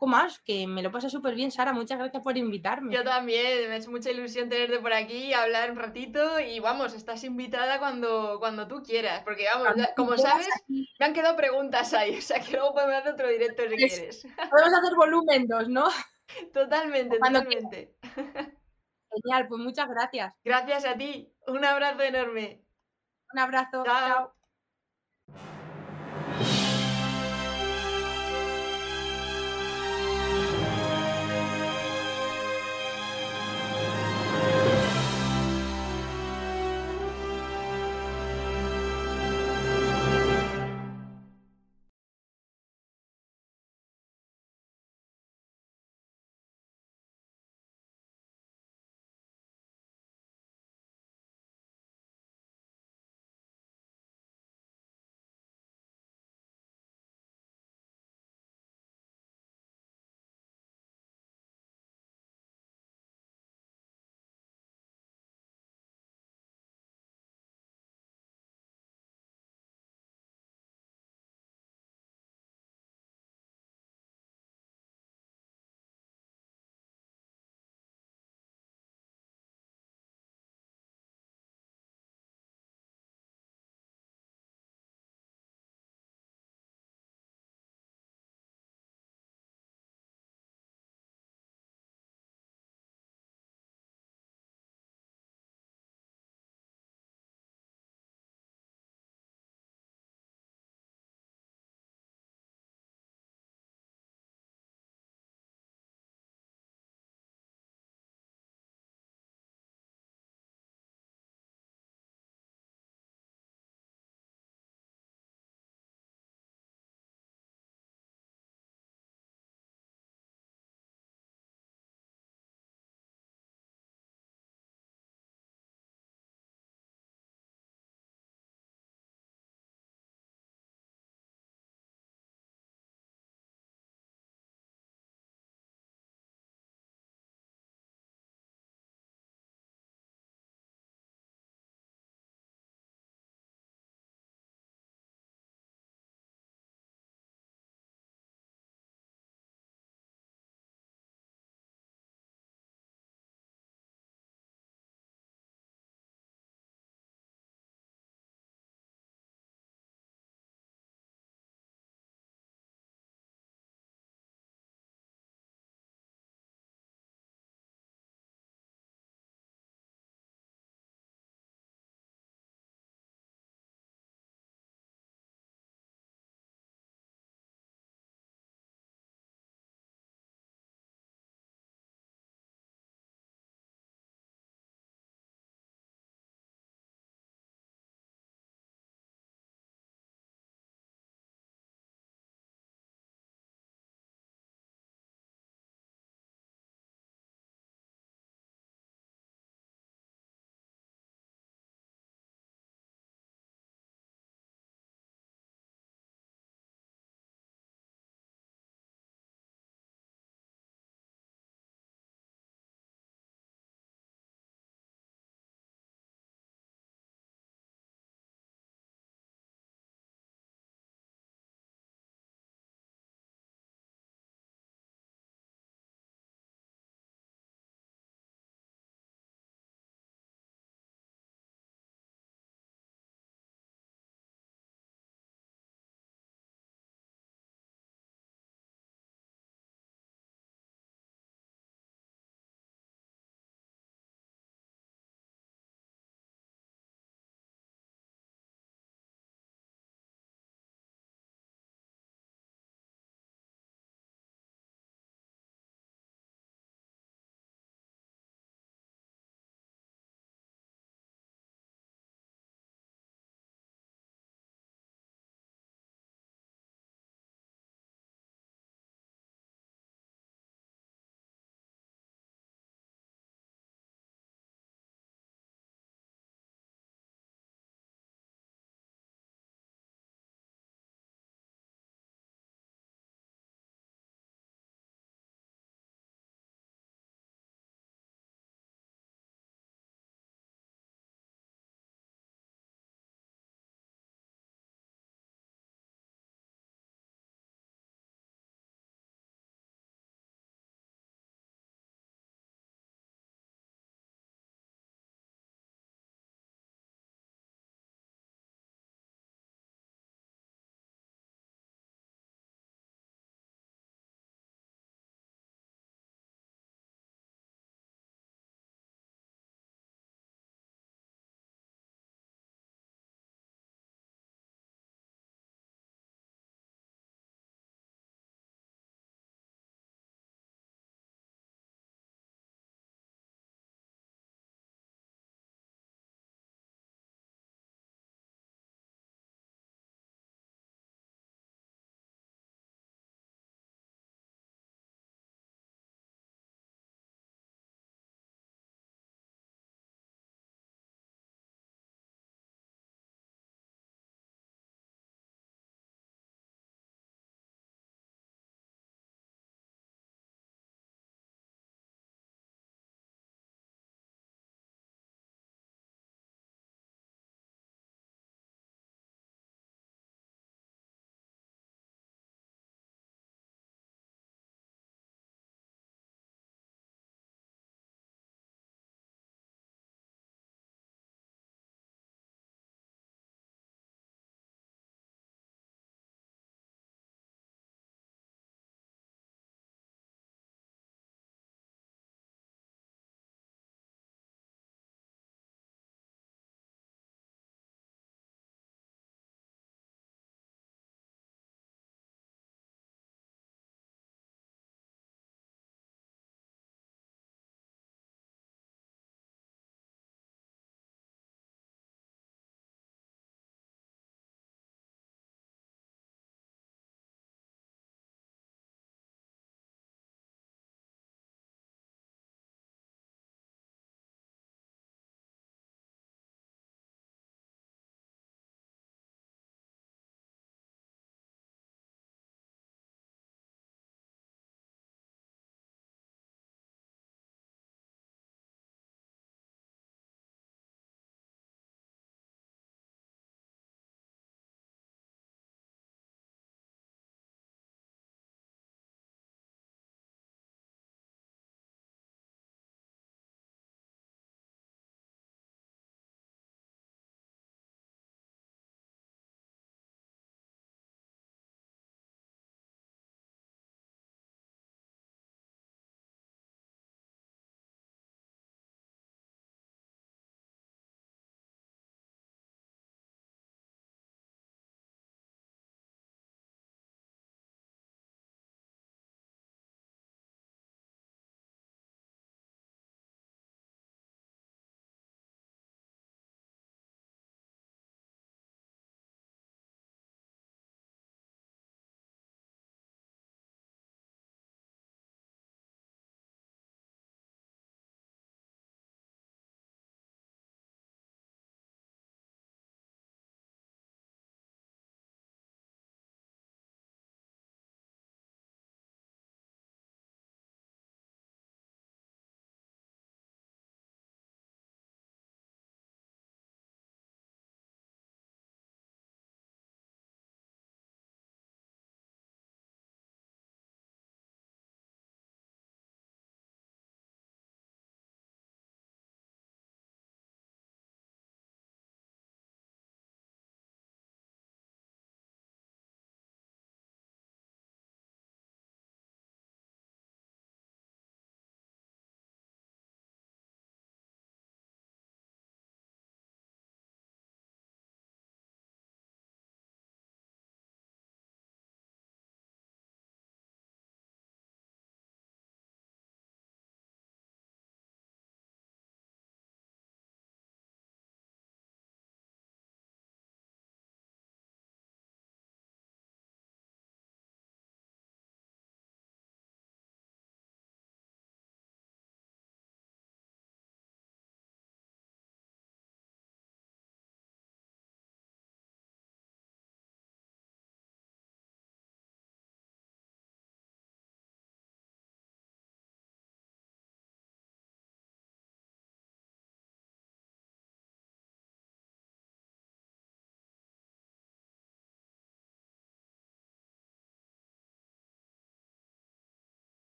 Poco más, que me lo pasa súper bien, Sara. Muchas gracias por invitarme. Yo también, me hace mucha ilusión tenerte por aquí, hablar un ratito y vamos, estás invitada cuando, cuando tú quieras, porque vamos, ya- como sabes, me han quedado preguntas ahí, o sea que luego podemos hacer otro directo si Es- quieres. Podemos hacer volumen 2, ¿no? Totalmente, totalmente. Genial, pues muchas gracias. Gracias a ti, un abrazo enorme. Un abrazo. Chao. chao.